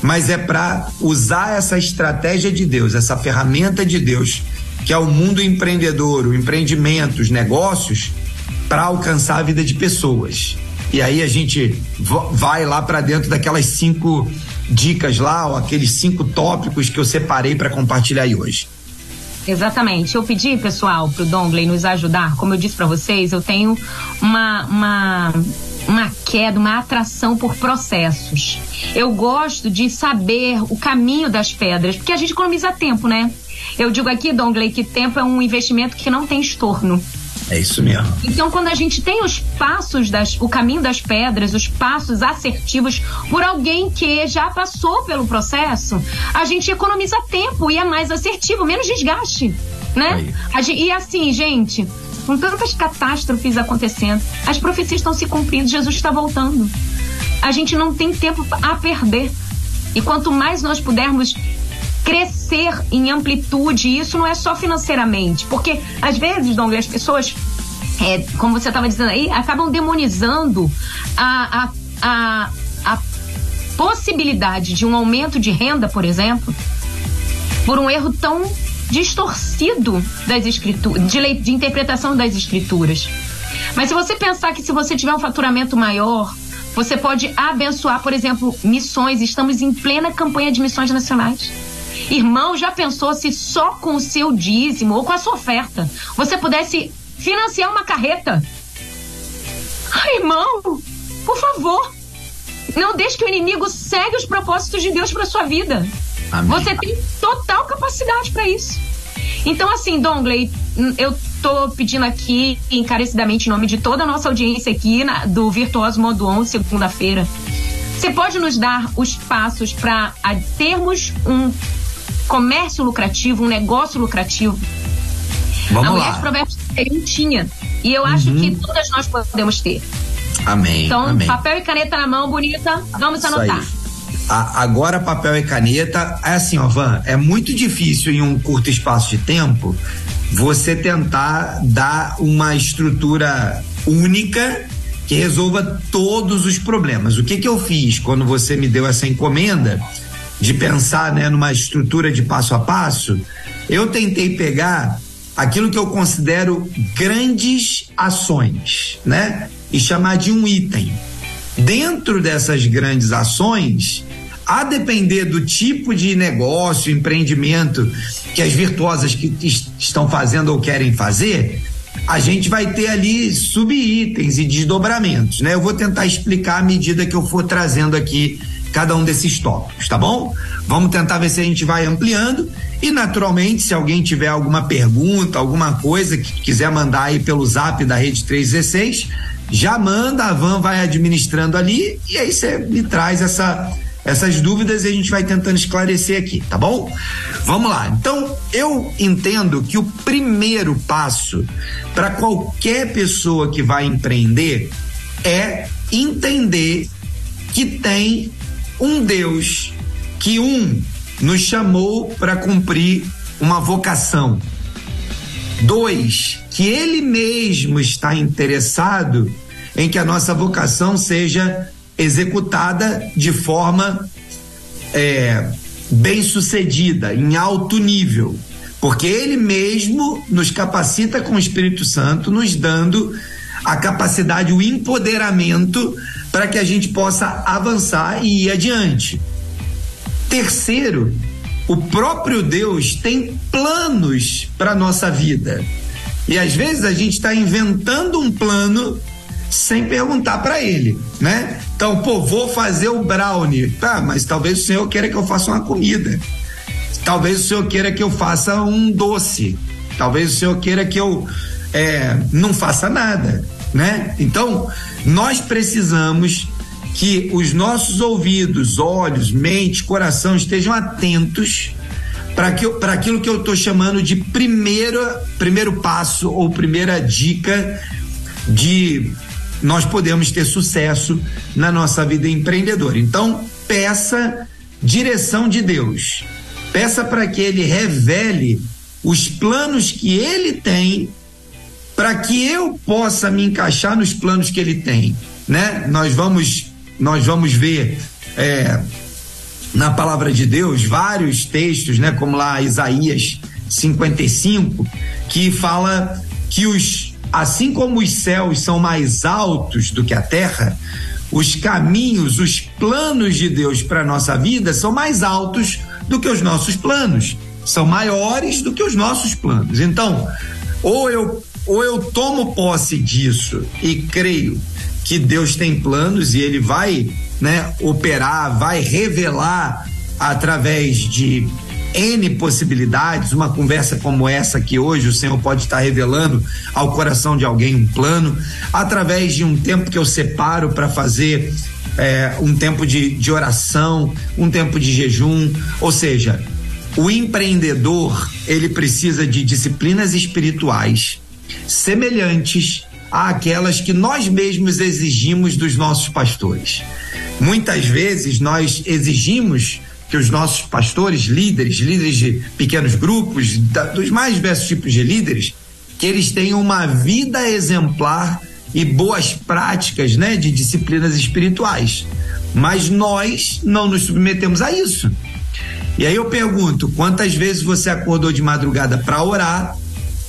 mas é para usar essa estratégia de Deus, essa ferramenta de Deus, que é o mundo empreendedor, o empreendimento, os negócios, para alcançar a vida de pessoas. E aí a gente vai lá para dentro daquelas cinco dicas lá, ó, aqueles cinco tópicos que eu separei para compartilhar aí hoje. Exatamente. Eu pedi, pessoal, pro Dongley nos ajudar. Como eu disse para vocês, eu tenho uma, uma, uma queda, uma atração por processos. Eu gosto de saber o caminho das pedras, porque a gente economiza tempo, né? Eu digo aqui, Dongley, que tempo é um investimento que não tem estorno. É isso mesmo. Então, quando a gente tem os passos, das, o caminho das pedras, os passos assertivos por alguém que já passou pelo processo, a gente economiza tempo e é mais assertivo, menos desgaste, né? Gente, e assim, gente, com tantas catástrofes acontecendo, as profecias estão se cumprindo, Jesus está voltando. A gente não tem tempo a perder. E quanto mais nós pudermos crescer em amplitude. E isso não é só financeiramente, porque às vezes, Douglas, as pessoas, é, como você estava dizendo aí, acabam demonizando a, a, a, possibilidade de um aumento de renda, por exemplo, por um erro tão distorcido das escrituras, de, de interpretação das escrituras. Mas se você pensar que se você tiver um faturamento maior, você pode abençoar, por exemplo, missões. Estamos em plena campanha de missões nacionais. Irmão, já pensou se só com o seu dízimo ou com a sua oferta você pudesse financiar uma carreta? Ai, irmão, por favor, não deixe que o inimigo segue os propósitos de Deus para sua vida. Amém. Você tem total capacidade para isso. Então, assim, Dongley, eu tô pedindo aqui encarecidamente em nome de toda a nossa audiência aqui na, do Virtuoso Modo 11, segunda-feira. Você pode nos dar os passos para termos um comércio lucrativo, um negócio lucrativo. Vamos a mulher lá. de provérbios não tinha. E eu acho uhum. que todas nós podemos ter. Amém. Então, amém. papel e caneta na mão, bonita. Vamos Isso anotar. A, agora, papel e caneta, é assim, ó, Van, é muito difícil em um curto espaço de tempo você tentar dar uma estrutura única que resolva todos os problemas. O que que eu fiz quando você me deu essa encomenda? De pensar né, numa estrutura de passo a passo, eu tentei pegar aquilo que eu considero grandes ações, né? E chamar de um item. Dentro dessas grandes ações, a depender do tipo de negócio, empreendimento que as virtuosas que estão fazendo ou querem fazer, a gente vai ter ali subitens e desdobramentos, né? Eu vou tentar explicar à medida que eu for trazendo aqui cada um desses tópicos, tá bom? Vamos tentar ver se a gente vai ampliando e naturalmente se alguém tiver alguma pergunta, alguma coisa que quiser mandar aí pelo zap da Rede 316, já manda, a Van vai administrando ali e aí você me traz essa essas dúvidas e a gente vai tentando esclarecer aqui, tá bom? Vamos lá. Então, eu entendo que o primeiro passo para qualquer pessoa que vai empreender é entender que tem um Deus que um nos chamou para cumprir uma vocação. Dois, que ele mesmo está interessado em que a nossa vocação seja executada de forma é, bem sucedida, em alto nível, porque ele mesmo nos capacita com o Espírito Santo, nos dando a capacidade, o empoderamento para que a gente possa avançar e ir adiante. Terceiro, o próprio Deus tem planos para nossa vida. E às vezes a gente está inventando um plano sem perguntar para ele, né? Então, pô, vou fazer o brownie. Tá, mas talvez o senhor queira que eu faça uma comida. Talvez o senhor queira que eu faça um doce. Talvez o senhor queira que eu é, não faça nada né? Então, nós precisamos que os nossos ouvidos, olhos, mente, coração estejam atentos para aquilo que eu estou chamando de primeiro, primeiro passo ou primeira dica de nós podemos ter sucesso na nossa vida empreendedora. Então, peça direção de Deus. Peça para que ele revele os planos que ele tem para que eu possa me encaixar nos planos que ele tem, né? Nós vamos nós vamos ver é, na palavra de Deus vários textos, né? Como lá Isaías 55, que fala que os assim como os céus são mais altos do que a terra, os caminhos, os planos de Deus para nossa vida são mais altos do que os nossos planos, são maiores do que os nossos planos. Então, ou eu ou eu tomo posse disso e creio que Deus tem planos e ele vai, né, operar, vai revelar através de N possibilidades, uma conversa como essa que hoje o Senhor pode estar revelando ao coração de alguém um plano, através de um tempo que eu separo para fazer é, um tempo de, de oração, um tempo de jejum, ou seja, o empreendedor ele precisa de disciplinas espirituais semelhantes àquelas que nós mesmos exigimos dos nossos pastores. Muitas vezes nós exigimos que os nossos pastores, líderes, líderes de pequenos grupos, da, dos mais diversos tipos de líderes, que eles tenham uma vida exemplar e boas práticas, né, de disciplinas espirituais. Mas nós não nos submetemos a isso. E aí eu pergunto, quantas vezes você acordou de madrugada para orar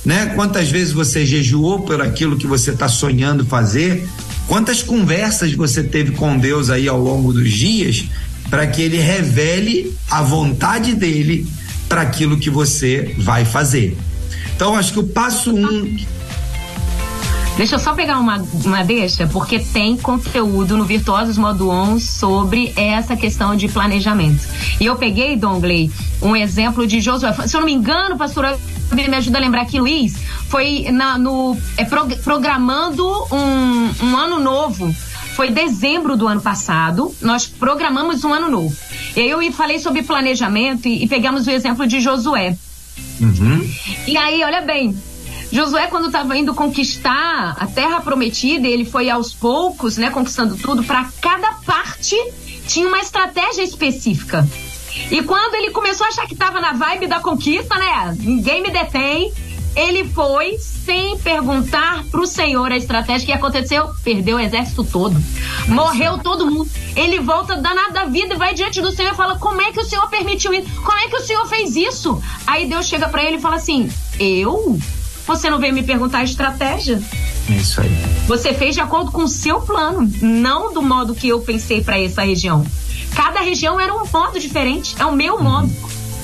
né? Quantas vezes você jejuou por aquilo que você está sonhando fazer? Quantas conversas você teve com Deus aí ao longo dos dias para que Ele revele a vontade dele para aquilo que você vai fazer? Então, acho que o passo um Deixa eu só pegar uma, uma deixa, porque tem conteúdo no Virtuosos Modo On sobre essa questão de planejamento. E eu peguei, Dongley, um exemplo de Josué. Se eu não me engano, pastora me ajuda a lembrar aqui, Luiz, foi na, no é, programando um, um ano novo. Foi dezembro do ano passado, nós programamos um ano novo. E aí eu falei sobre planejamento e, e pegamos o exemplo de Josué. Uhum. E aí, olha bem, Josué, quando estava indo conquistar a terra prometida, ele foi aos poucos, né, conquistando tudo, para cada parte tinha uma estratégia específica. E quando ele começou a achar que estava na vibe da conquista, né? Ninguém me detém. Ele foi sem perguntar pro Senhor a estratégia que aconteceu. Perdeu o exército todo. Morreu todo mundo. Ele volta danado da vida e vai diante do Senhor e fala: Como é que o Senhor permitiu isso? Como é que o Senhor fez isso? Aí Deus chega para ele e fala assim: Eu? Você não veio me perguntar a estratégia? É isso aí. Você fez de acordo com o seu plano, não do modo que eu pensei para essa região. Cada região era um modo diferente. É o meu uhum. modo.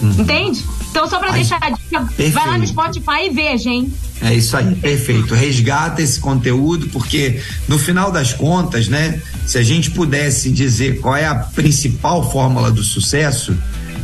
Uhum. Entende? Então, só para deixar a dica, perfeito. vai lá no Spotify e veja, hein? É isso aí, perfeito. Resgata esse conteúdo, porque no final das contas, né? Se a gente pudesse dizer qual é a principal fórmula do sucesso,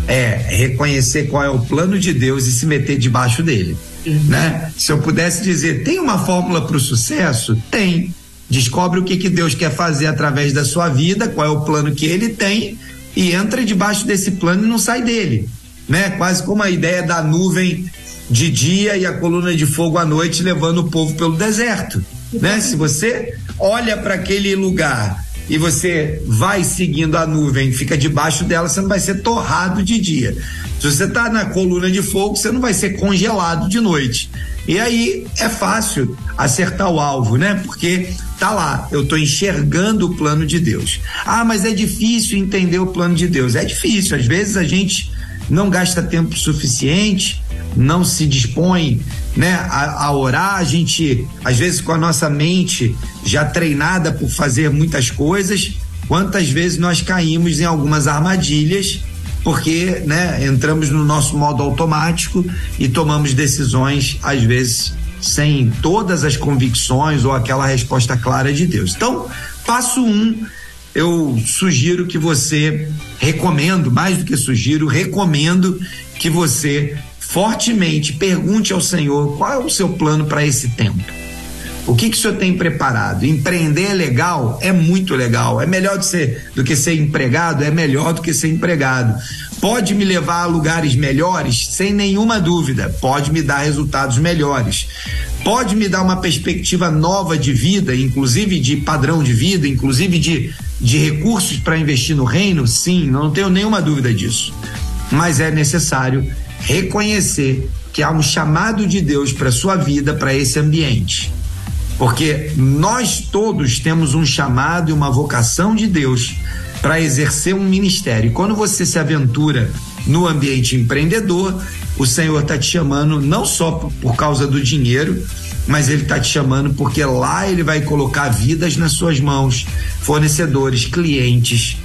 é reconhecer qual é o plano de Deus e se meter debaixo dele. Né? Se eu pudesse dizer, tem uma fórmula para o sucesso? Tem. Descobre o que, que Deus quer fazer através da sua vida, qual é o plano que ele tem e entra debaixo desse plano e não sai dele. Né? Quase como a ideia da nuvem de dia e a coluna de fogo à noite levando o povo pelo deserto. Né? Se você olha para aquele lugar e você vai seguindo a nuvem, fica debaixo dela, você não vai ser torrado de dia. Se você está na coluna de fogo, você não vai ser congelado de noite. E aí é fácil acertar o alvo, né? Porque tá lá, eu estou enxergando o plano de Deus. Ah, mas é difícil entender o plano de Deus. É difícil, às vezes a gente não gasta tempo suficiente, não se dispõe né, a, a, orar, a gente, às vezes, com a nossa mente já treinada por fazer muitas coisas, quantas vezes nós caímos em algumas armadilhas, porque né, entramos no nosso modo automático e tomamos decisões, às vezes, sem todas as convicções ou aquela resposta clara de Deus. Então, passo um, eu sugiro que você recomendo, mais do que sugiro, recomendo que você fortemente pergunte ao Senhor qual é o seu plano para esse tempo. O que, que o senhor tem preparado? Empreender é legal? É muito legal. É melhor ser, do que ser empregado? É melhor do que ser empregado. Pode me levar a lugares melhores? Sem nenhuma dúvida. Pode me dar resultados melhores. Pode me dar uma perspectiva nova de vida, inclusive de padrão de vida, inclusive de, de recursos para investir no reino? Sim, não tenho nenhuma dúvida disso. Mas é necessário reconhecer que há um chamado de Deus para sua vida, para esse ambiente. Porque nós todos temos um chamado e uma vocação de Deus para exercer um ministério. E quando você se aventura no ambiente empreendedor, o Senhor está te chamando não só por causa do dinheiro, mas Ele está te chamando porque lá Ele vai colocar vidas nas suas mãos, fornecedores, clientes,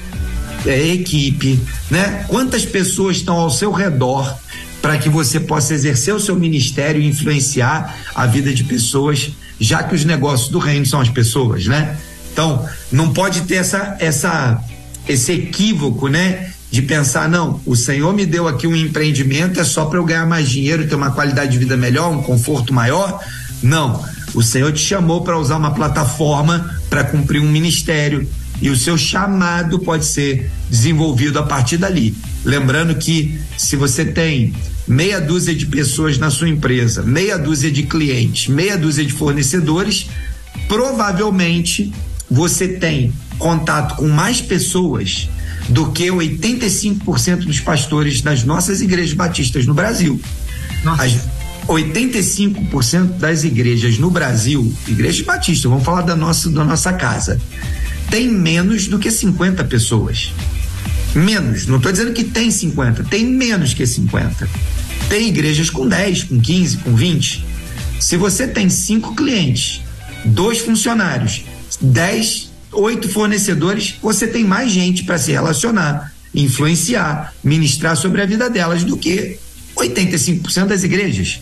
é, equipe, né? Quantas pessoas estão ao seu redor para que você possa exercer o seu ministério e influenciar a vida de pessoas, já que os negócios do reino são as pessoas, né? Então, não pode ter essa, essa, esse equívoco, né? De pensar, não, o Senhor me deu aqui um empreendimento, é só para eu ganhar mais dinheiro, ter uma qualidade de vida melhor, um conforto maior. Não, o Senhor te chamou para usar uma plataforma para cumprir um ministério e o seu chamado pode ser desenvolvido a partir dali. Lembrando que se você tem meia dúzia de pessoas na sua empresa, meia dúzia de clientes, meia dúzia de fornecedores, provavelmente você tem contato com mais pessoas do que 85% dos pastores das nossas igrejas batistas no Brasil. Nossa. As 85% das igrejas no Brasil, igrejas batistas, vamos falar da nossa, da nossa casa, tem menos do que 50 pessoas. Menos, não estou dizendo que tem 50, tem menos que 50. Tem igrejas com 10, com 15, com 20. Se você tem cinco clientes, dois funcionários, 10, oito fornecedores, você tem mais gente para se relacionar, influenciar, ministrar sobre a vida delas do que 85% das igrejas.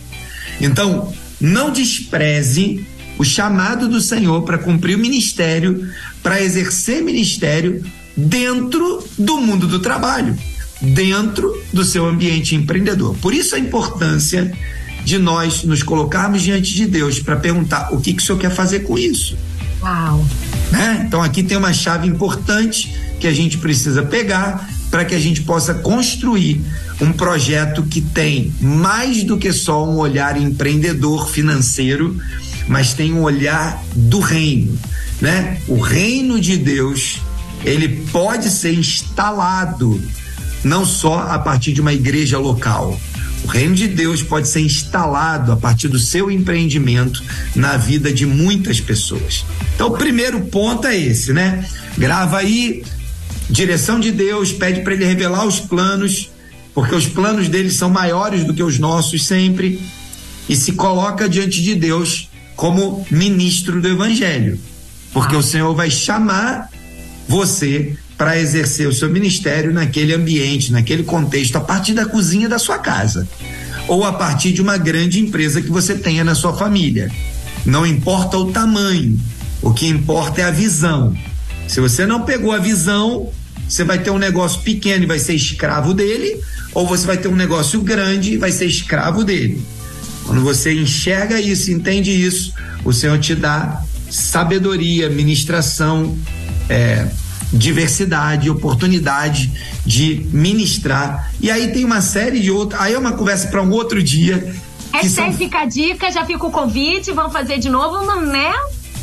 Então, não despreze o chamado do Senhor para cumprir o ministério, para exercer ministério dentro do mundo do trabalho, dentro do seu ambiente empreendedor. Por isso a importância de nós nos colocarmos diante de Deus para perguntar o que, que o Senhor quer fazer com isso. Uau! Né? Então aqui tem uma chave importante que a gente precisa pegar para que a gente possa construir um projeto que tem mais do que só um olhar empreendedor financeiro, mas tem um olhar do reino, né? O reino de Deus, ele pode ser instalado não só a partir de uma igreja local. O reino de Deus pode ser instalado a partir do seu empreendimento na vida de muitas pessoas. Então, o primeiro ponto é esse, né? Grava aí, direção de Deus, pede para ele revelar os planos, porque os planos dele são maiores do que os nossos sempre, e se coloca diante de Deus como ministro do evangelho, porque o Senhor vai chamar você para exercer o seu ministério naquele ambiente, naquele contexto, a partir da cozinha da sua casa ou a partir de uma grande empresa que você tenha na sua família. Não importa o tamanho, o que importa é a visão. Se você não pegou a visão, você vai ter um negócio pequeno e vai ser escravo dele, ou você vai ter um negócio grande e vai ser escravo dele. Quando você enxerga isso, entende isso, o Senhor te dá sabedoria, ministração, é, diversidade, oportunidade de ministrar. E aí tem uma série de outras. Aí é uma conversa para um outro dia. Hashtag são... fica a dica, já fica o convite, vamos fazer de novo, né?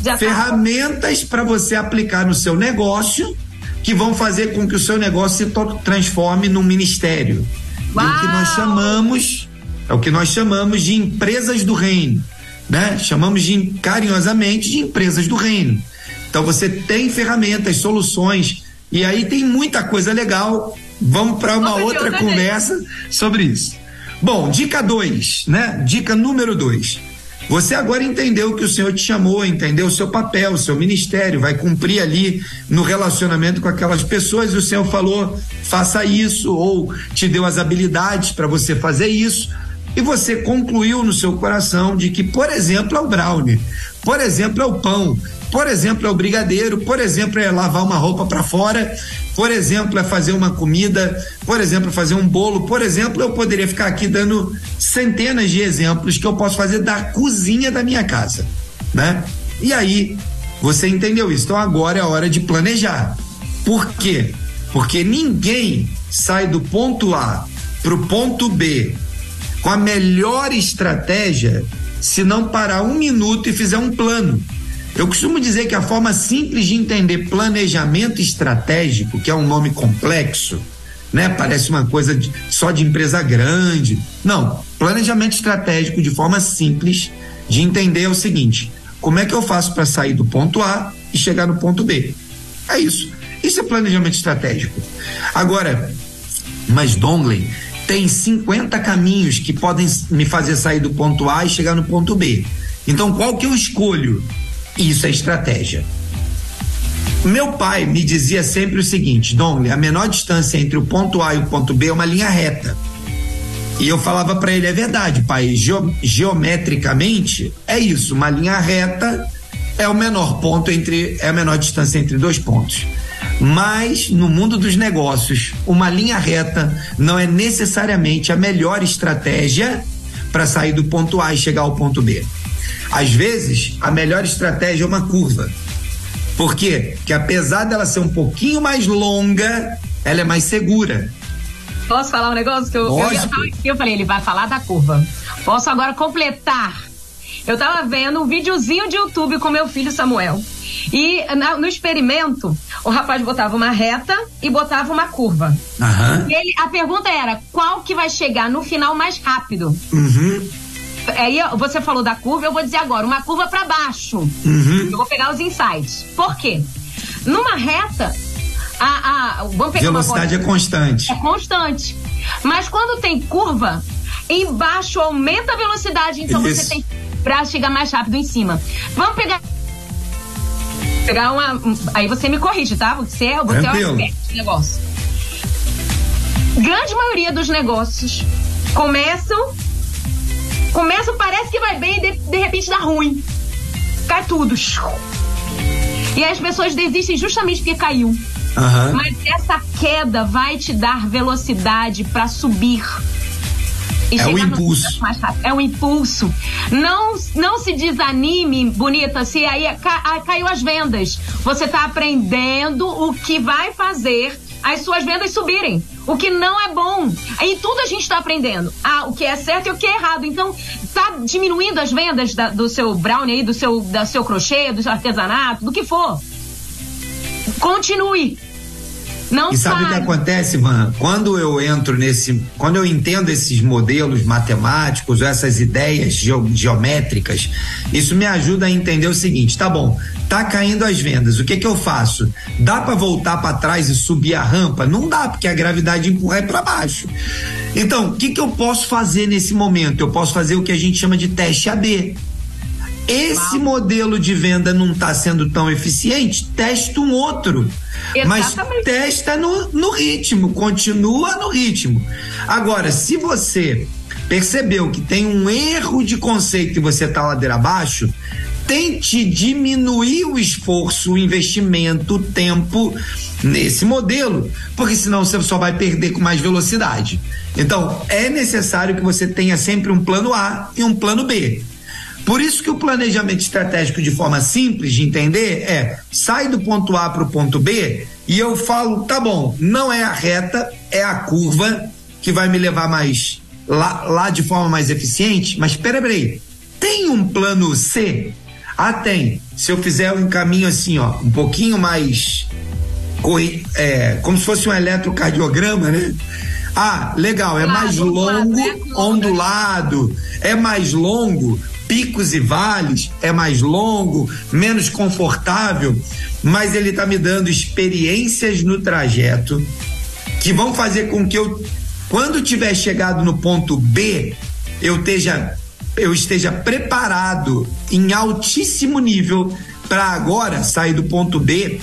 Já tá. ferramentas tá. para você aplicar no seu negócio que vão fazer com que o seu negócio se transforme num ministério. Uau. o que nós chamamos é o que nós chamamos de empresas do reino, né? Chamamos de carinhosamente de empresas do reino. Então você tem ferramentas, soluções e aí tem muita coisa legal. Vamos para uma outra conversa sobre isso. Bom, dica 2, né? Dica número 2. Você agora entendeu que o Senhor te chamou, entendeu o seu papel, o seu ministério, vai cumprir ali no relacionamento com aquelas pessoas e o Senhor falou: faça isso, ou te deu as habilidades para você fazer isso. E você concluiu no seu coração de que, por exemplo, é o brownie, por exemplo, é o pão, por exemplo, é o brigadeiro, por exemplo, é lavar uma roupa para fora, por exemplo, é fazer uma comida, por exemplo, é fazer um bolo, por exemplo, eu poderia ficar aqui dando centenas de exemplos que eu posso fazer da cozinha da minha casa, né? E aí, você entendeu isso? Então agora é a hora de planejar. Por quê? Porque ninguém sai do ponto A para o ponto B com a melhor estratégia se não parar um minuto e fizer um plano. Eu costumo dizer que a forma simples de entender planejamento estratégico, que é um nome complexo, né? Parece uma coisa de, só de empresa grande. Não, planejamento estratégico de forma simples de entender é o seguinte: como é que eu faço para sair do ponto A e chegar no ponto B? É isso. Isso é planejamento estratégico. Agora, mas Dongley tem 50 caminhos que podem me fazer sair do ponto A e chegar no ponto B. Então, qual que eu escolho? Isso é estratégia. Meu pai me dizia sempre o seguinte, Donley, a menor distância entre o ponto A e o ponto B é uma linha reta. E eu falava para ele, é verdade, pai, geometricamente é isso, uma linha reta é o menor ponto entre é a menor distância entre dois pontos. Mas no mundo dos negócios, uma linha reta não é necessariamente a melhor estratégia para sair do ponto A e chegar ao ponto B. Às vezes, a melhor estratégia é uma curva. Por quê? Porque apesar dela ser um pouquinho mais longa, ela é mais segura. Posso falar um negócio que eu, eu, eu falei, ele vai falar da curva. Posso agora completar. Eu tava vendo um videozinho de YouTube com meu filho Samuel. E na, no experimento, o rapaz botava uma reta e botava uma curva. Uhum. E ele, a pergunta era: qual que vai chegar no final mais rápido? Uhum. Aí você falou da curva, eu vou dizer agora, uma curva para baixo. Uhum. Eu vou pegar os insights. Por quê? Numa reta, a, a vamos pegar velocidade é constante. É constante. Mas quando tem curva, embaixo aumenta a velocidade, então Isso. você tem para chegar mais rápido em cima. Vamos pegar pegar uma. Aí você me corrige, tá? Você é, você é o expert negócio. Grande maioria dos negócios começam Começa, parece que vai bem e de, de repente dá ruim. Cai tudo. E as pessoas desistem justamente porque caiu. Uhum. Mas essa queda vai te dar velocidade para subir. É o impulso. É o impulso. Não, não se desanime, bonita, se aí ca, caiu as vendas. Você está aprendendo o que vai fazer as suas vendas subirem. O que não é bom. Aí tudo a gente está aprendendo. Ah, o que é certo e o que é errado. Então, tá diminuindo as vendas da, do seu brownie aí, do seu, do seu crochê, do seu artesanato, do que for. Continue. Não e sabe o que acontece, Van? Quando eu entro nesse. Quando eu entendo esses modelos matemáticos, essas ideias geométricas, isso me ajuda a entender o seguinte: tá bom, tá caindo as vendas, o que que eu faço? Dá para voltar para trás e subir a rampa? Não dá, porque a gravidade empurra é para baixo. Então, o que que eu posso fazer nesse momento? Eu posso fazer o que a gente chama de teste AB. Esse modelo de venda não está sendo tão eficiente, testa um outro. Exatamente. Mas testa no, no ritmo, continua no ritmo. Agora, se você percebeu que tem um erro de conceito e você está ladeira abaixo, tente diminuir o esforço, o investimento, o tempo nesse modelo, porque senão você só vai perder com mais velocidade. Então, é necessário que você tenha sempre um plano A e um plano B. Por isso que o planejamento estratégico de forma simples de entender é sai do ponto A para o ponto B e eu falo, tá bom, não é a reta, é a curva que vai me levar mais lá, lá de forma mais eficiente, mas peraí, peraí, tem um plano C? Ah, tem. Se eu fizer um caminho assim, ó, um pouquinho mais é, como se fosse um eletrocardiograma, né? Ah, legal, é mais longo, ondulado, é mais longo, picos e vales, é mais longo, menos confortável, mas ele está me dando experiências no trajeto que vão fazer com que eu, quando tiver chegado no ponto B, eu esteja, eu esteja preparado em altíssimo nível para agora sair do ponto B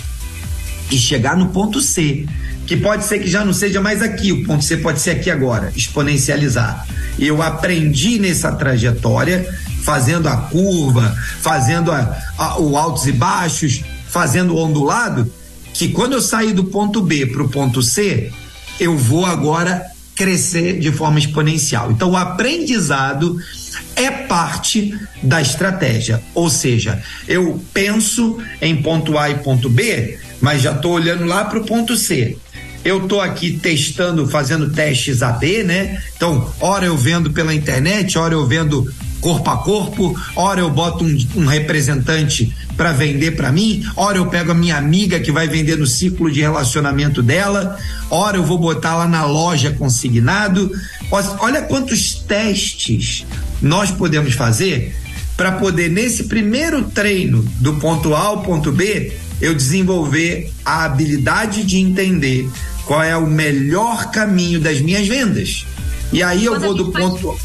e chegar no ponto C que pode ser que já não seja mais aqui, o ponto C pode ser aqui agora, exponencializar. Eu aprendi nessa trajetória, fazendo a curva, fazendo a, a, o altos e baixos, fazendo o ondulado, que quando eu sair do ponto B para o ponto C, eu vou agora crescer de forma exponencial. Então, o aprendizado é parte da estratégia. Ou seja, eu penso em ponto A e ponto B, mas já estou olhando lá para o ponto C eu tô aqui testando, fazendo testes AB, né? Então, hora eu vendo pela internet, hora eu vendo corpo a corpo, ora eu boto um, um representante para vender para mim, ora eu pego a minha amiga que vai vender no ciclo de relacionamento dela, ora eu vou botar lá na loja consignado. Olha quantos testes nós podemos fazer para poder, nesse primeiro treino do ponto A ao ponto B, eu desenvolver a habilidade de entender qual é o melhor caminho das minhas vendas. E aí eu vou do ponto.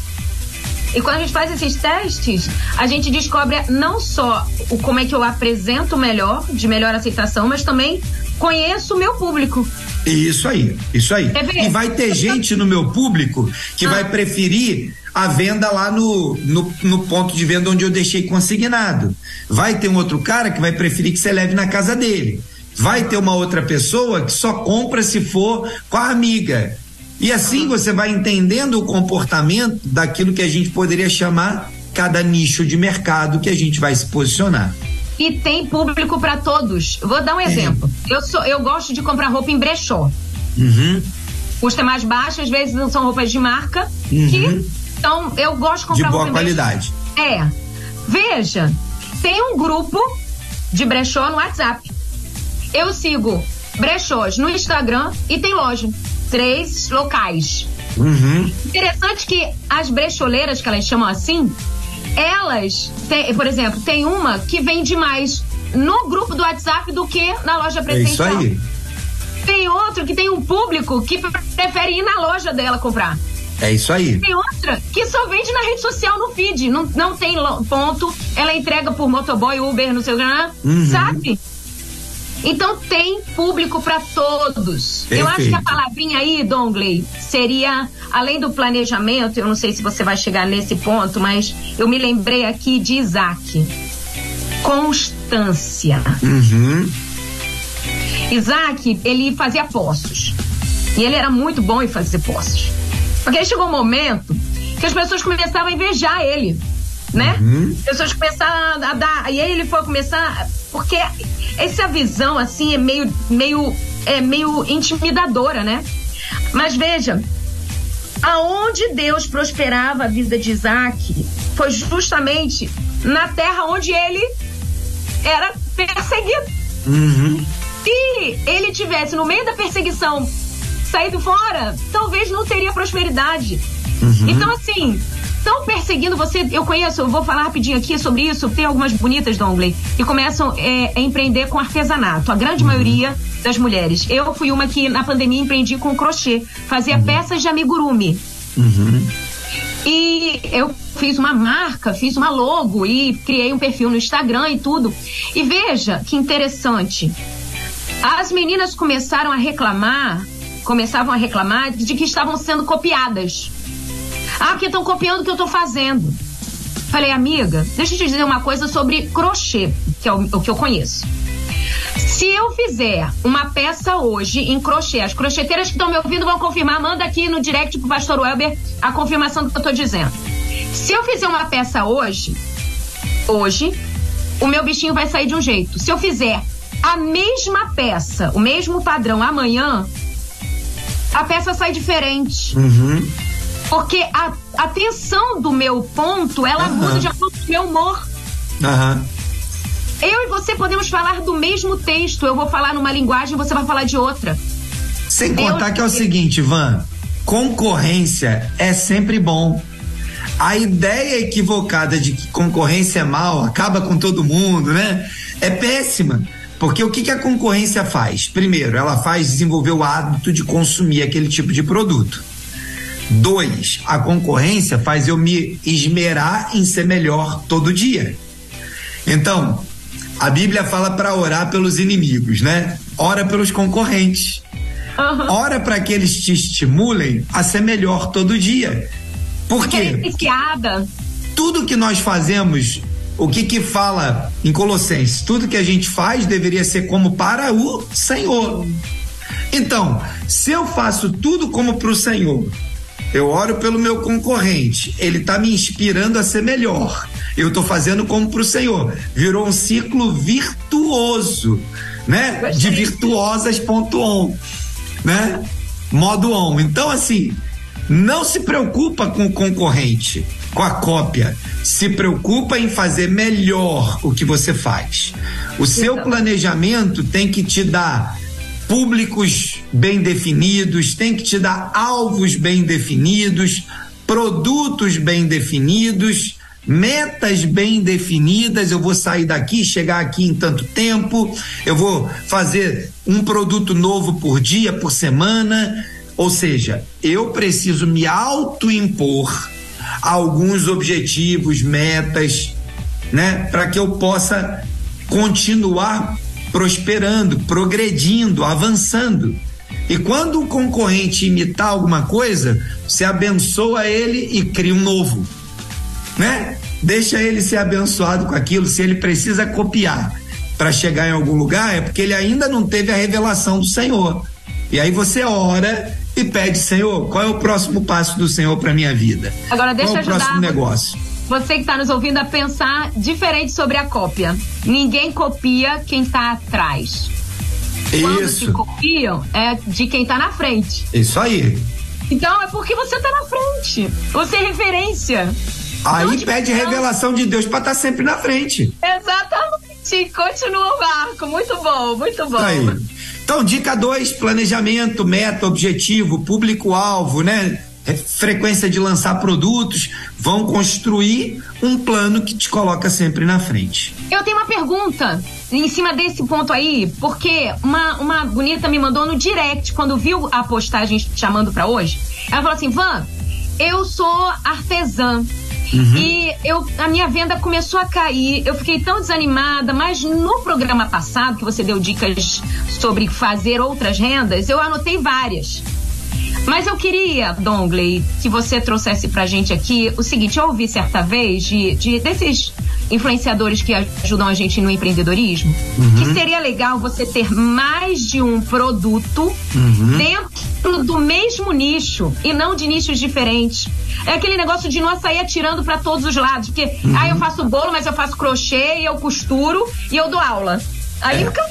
E quando a gente faz esses testes, a gente descobre não só o como é que eu apresento melhor, de melhor aceitação, mas também conheço o meu público. Isso aí, isso aí. É e vai ter gente no meu público que ah. vai preferir a venda lá no, no, no, ponto de venda onde eu deixei consignado. Vai ter um outro cara que vai preferir que você leve na casa dele. Vai ter uma outra pessoa que só compra se for com a amiga. E assim você vai entendendo o comportamento daquilo que a gente poderia chamar cada nicho de mercado que a gente vai se posicionar. E tem público para todos. Vou dar um é. exemplo. Eu sou, eu gosto de comprar roupa em brechó. Uhum. Custa mais baixo, às vezes não são roupas de marca. Uhum. Que, então eu gosto de comprar de boa qualidade. É. Veja, tem um grupo de brechó no WhatsApp. Eu sigo brechós no Instagram e tem loja três locais. Uhum. Interessante que as brecholeiras, que elas chamam assim, elas, tem, por exemplo, tem uma que vende mais no grupo do WhatsApp do que na loja presencial. É isso aí. Tem outro que tem um público que prefere ir na loja dela comprar. É isso aí. Tem outra que só vende na rede social no feed. Não, não tem ponto. Ela entrega por motoboy, Uber, não sei o que, uhum. sabe? Então tem público para todos. Perfeito. Eu acho que a palavrinha aí, Dongley, seria além do planejamento, eu não sei se você vai chegar nesse ponto, mas eu me lembrei aqui de Isaac. Constância. Uhum. Isaac, ele fazia postos. E ele era muito bom em fazer postos. Porque aí chegou um momento que as pessoas começavam a invejar ele né? Uhum. Pessoas começaram a dar. E aí ele foi começar. Porque essa visão, assim, é meio, meio, é meio intimidadora, né? Mas veja, aonde Deus prosperava a vida de Isaac foi justamente na terra onde ele era perseguido. Uhum. Se ele tivesse no meio da perseguição saído fora, talvez não teria prosperidade. Uhum. Então, assim, estão perseguindo você. Eu conheço, eu vou falar rapidinho aqui sobre isso. Tem algumas bonitas, Dongley, que começam é, a empreender com artesanato. A grande uhum. maioria das mulheres. Eu fui uma que na pandemia empreendi com crochê. Fazia uhum. peças de amigurumi. Uhum. E eu fiz uma marca, fiz uma logo e criei um perfil no Instagram e tudo. E veja que interessante. As meninas começaram a reclamar, começavam a reclamar de que estavam sendo copiadas. Ah, porque estão copiando o que eu estou fazendo. Falei, amiga, deixa eu te dizer uma coisa sobre crochê, que é o, o que eu conheço. Se eu fizer uma peça hoje em crochê, as crocheteiras que estão me ouvindo vão confirmar, manda aqui no direct pro pastor Welber a confirmação do que eu estou dizendo. Se eu fizer uma peça hoje, hoje, o meu bichinho vai sair de um jeito. Se eu fizer a mesma peça, o mesmo padrão amanhã, a peça sai diferente. Uhum. Porque a, a tensão do meu ponto, ela uhum. muda de acordo com o meu humor. Uhum. Eu e você podemos falar do mesmo texto. Eu vou falar numa linguagem, você vai falar de outra. Sem contar que é o seguinte, Van, concorrência é sempre bom. A ideia equivocada de que concorrência é mal, acaba com todo mundo, né? É péssima. Porque o que, que a concorrência faz? Primeiro, ela faz desenvolver o hábito de consumir aquele tipo de produto. Dois, a concorrência faz eu me esmerar em ser melhor todo dia. Então, a Bíblia fala para orar pelos inimigos, né? Ora pelos concorrentes. Uhum. Ora para que eles te estimulem a ser melhor todo dia. Por quê? Tudo que nós fazemos, o que que fala em Colossenses? Tudo que a gente faz deveria ser como para o Senhor. Então, se eu faço tudo como para o Senhor, eu oro pelo meu concorrente, ele está me inspirando a ser melhor. Eu estou fazendo como para o Senhor. Virou um ciclo virtuoso, né? De virtuosas ponto on, né? Modo on. Então assim, não se preocupa com o concorrente, com a cópia. se preocupa em fazer melhor o que você faz. O seu planejamento tem que te dar públicos bem definidos, tem que te dar alvos bem definidos, produtos bem definidos, metas bem definidas. Eu vou sair daqui, chegar aqui em tanto tempo, eu vou fazer um produto novo por dia, por semana. Ou seja, eu preciso me autoimpor alguns objetivos, metas, né, para que eu possa continuar prosperando, progredindo, avançando. E quando o concorrente imitar alguma coisa, você abençoa ele e cria um novo, né? Deixa ele ser abençoado com aquilo. Se ele precisa copiar para chegar em algum lugar, é porque ele ainda não teve a revelação do Senhor. E aí você ora e pede, Senhor, qual é o próximo passo do Senhor para minha vida? Agora deixa qual é o ajudar próximo negócio? Você que está nos ouvindo a pensar diferente sobre a cópia. Ninguém copia quem está atrás. Quando se Isso, copiam, é de quem está na frente. isso aí. Então é porque você está na frente. Você é referência. Aí Então, pede então- revelação de Deus para estar sempre na frente. Exatamente. Continua o barco. Muito bom, muito bom. Tá aí. Então, dica 2, planejamento, meta, objetivo, público-alvo, né? É, Frequência de lançar produtos, vão construir um plano que te coloca sempre na frente. Eu tenho uma pergunta em cima desse ponto aí, porque uma, uma bonita me mandou no direct quando viu a postagem chamando pra hoje. Ela falou assim: Van, eu sou artesã. E eu, a minha venda começou a cair, eu fiquei tão desanimada, mas no programa passado, que você deu dicas sobre fazer outras rendas, eu anotei várias. Mas eu queria, Dongley, que você trouxesse pra gente aqui o seguinte: eu ouvi certa vez de, de desses influenciadores que ajudam a gente no empreendedorismo, que seria legal você ter mais de um produto dentro do mesmo nicho e não de nichos diferentes. É aquele negócio de não sair atirando pra todos os lados, porque ah, eu faço bolo, mas eu faço crochê e eu costuro e eu dou aula. Aí nunca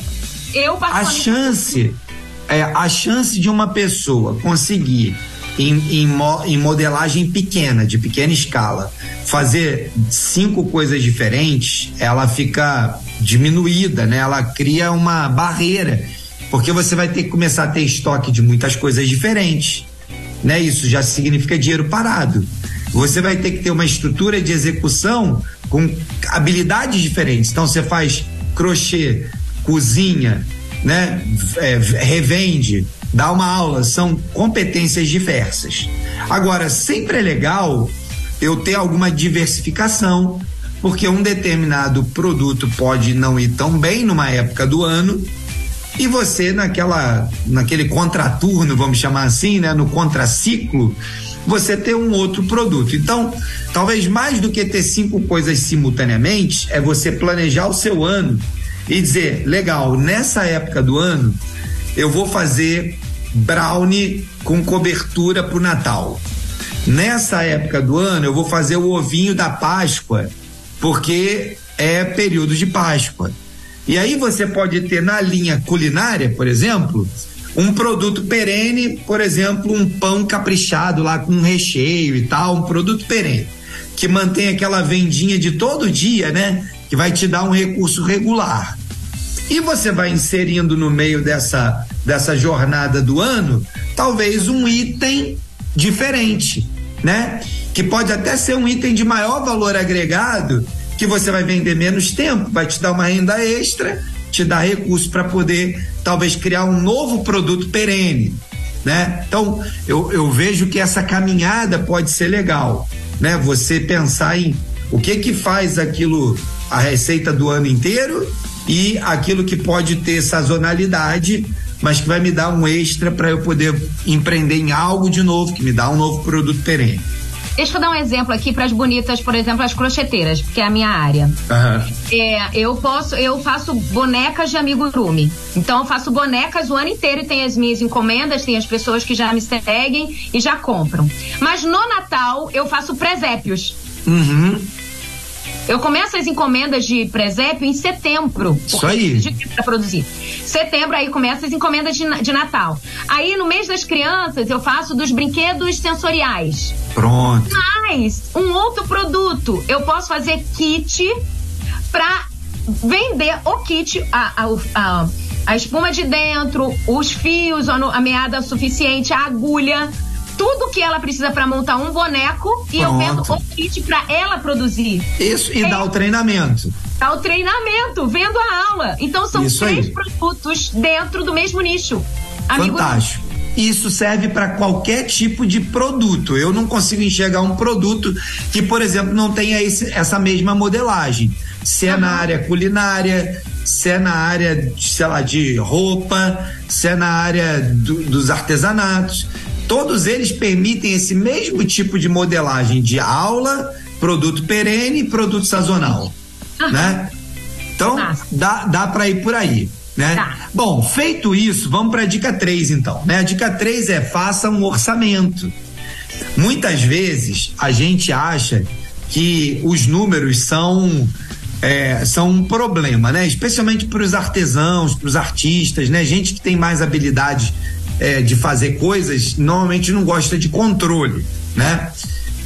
eu A particularmente, chance, é, a chance de uma pessoa conseguir, em, em, em modelagem pequena, de pequena escala, fazer cinco coisas diferentes, ela fica diminuída, né? Ela cria uma barreira, porque você vai ter que começar a ter estoque de muitas coisas diferentes, né? Isso já significa dinheiro parado. Você vai ter que ter uma estrutura de execução com habilidades diferentes. Então você faz crochê, cozinha, né? É, revende, dá uma aula, são competências diversas. Agora, sempre é legal eu ter alguma diversificação, porque um determinado produto pode não ir tão bem numa época do ano e você naquela naquele contraturno, vamos chamar assim, né, no contraciclo, você ter um outro produto. Então, talvez mais do que ter cinco coisas simultaneamente, é você planejar o seu ano e dizer, legal, nessa época do ano eu vou fazer brownie com cobertura pro Natal. Nessa época do ano eu vou fazer o ovinho da Páscoa, porque é período de Páscoa. E aí você pode ter na linha culinária, por exemplo, um produto perene, por exemplo, um pão caprichado lá com um recheio e tal, um produto perene, que mantém aquela vendinha de todo dia, né? Que vai te dar um recurso regular. E você vai inserindo no meio dessa, dessa jornada do ano, talvez um item diferente, né? Que pode até ser um item de maior valor agregado, que você vai vender menos tempo, vai te dar uma renda extra, te dar recurso para poder talvez criar um novo produto perene, né? Então, eu, eu vejo que essa caminhada pode ser legal, né? Você pensar em o que que faz aquilo, a receita do ano inteiro e aquilo que pode ter sazonalidade, mas que vai me dar um extra para eu poder empreender em algo de novo, que me dá um novo produto perene. Deixa eu dar um exemplo aqui para as bonitas, por exemplo, as crocheteiras, porque é a minha área. Aham. É, eu posso, eu faço bonecas de amigurumi. Então eu faço bonecas o ano inteiro e tem as minhas encomendas, tem as pessoas que já me seguem e já compram. Mas no Natal eu faço presépios. Uhum. Eu começo as encomendas de presépio em setembro. Isso aí. Para produzir. Setembro aí começa as encomendas de, de Natal. Aí no mês das crianças eu faço dos brinquedos sensoriais. Pronto. Mas um outro produto, eu posso fazer kit para vender o kit, a, a, a, a espuma de dentro, os fios, a meada suficiente, a agulha tudo que ela precisa para montar um boneco e Pronto. eu vendo o kit para ela produzir. Isso, e é. dá o treinamento. Dá o treinamento, vendo a aula. Então são Isso três aí. produtos dentro do mesmo nicho. Fantástico. Isso serve para qualquer tipo de produto. Eu não consigo enxergar um produto que, por exemplo, não tenha esse, essa mesma modelagem. Se é uhum. na área culinária, se é na área, sei lá, de roupa, se é na área do, dos artesanatos todos eles permitem esse mesmo tipo de modelagem de aula, produto perene e produto sazonal, uhum. né? Então, dá, dá para ir por aí, né? Tá. Bom, feito isso, vamos para a dica 3 então, né? A dica 3 é faça um orçamento. Muitas vezes a gente acha que os números são é, são um problema, né? Especialmente para os artesãos, para os artistas, né? Gente que tem mais habilidade é, de fazer coisas normalmente não gosta de controle, né?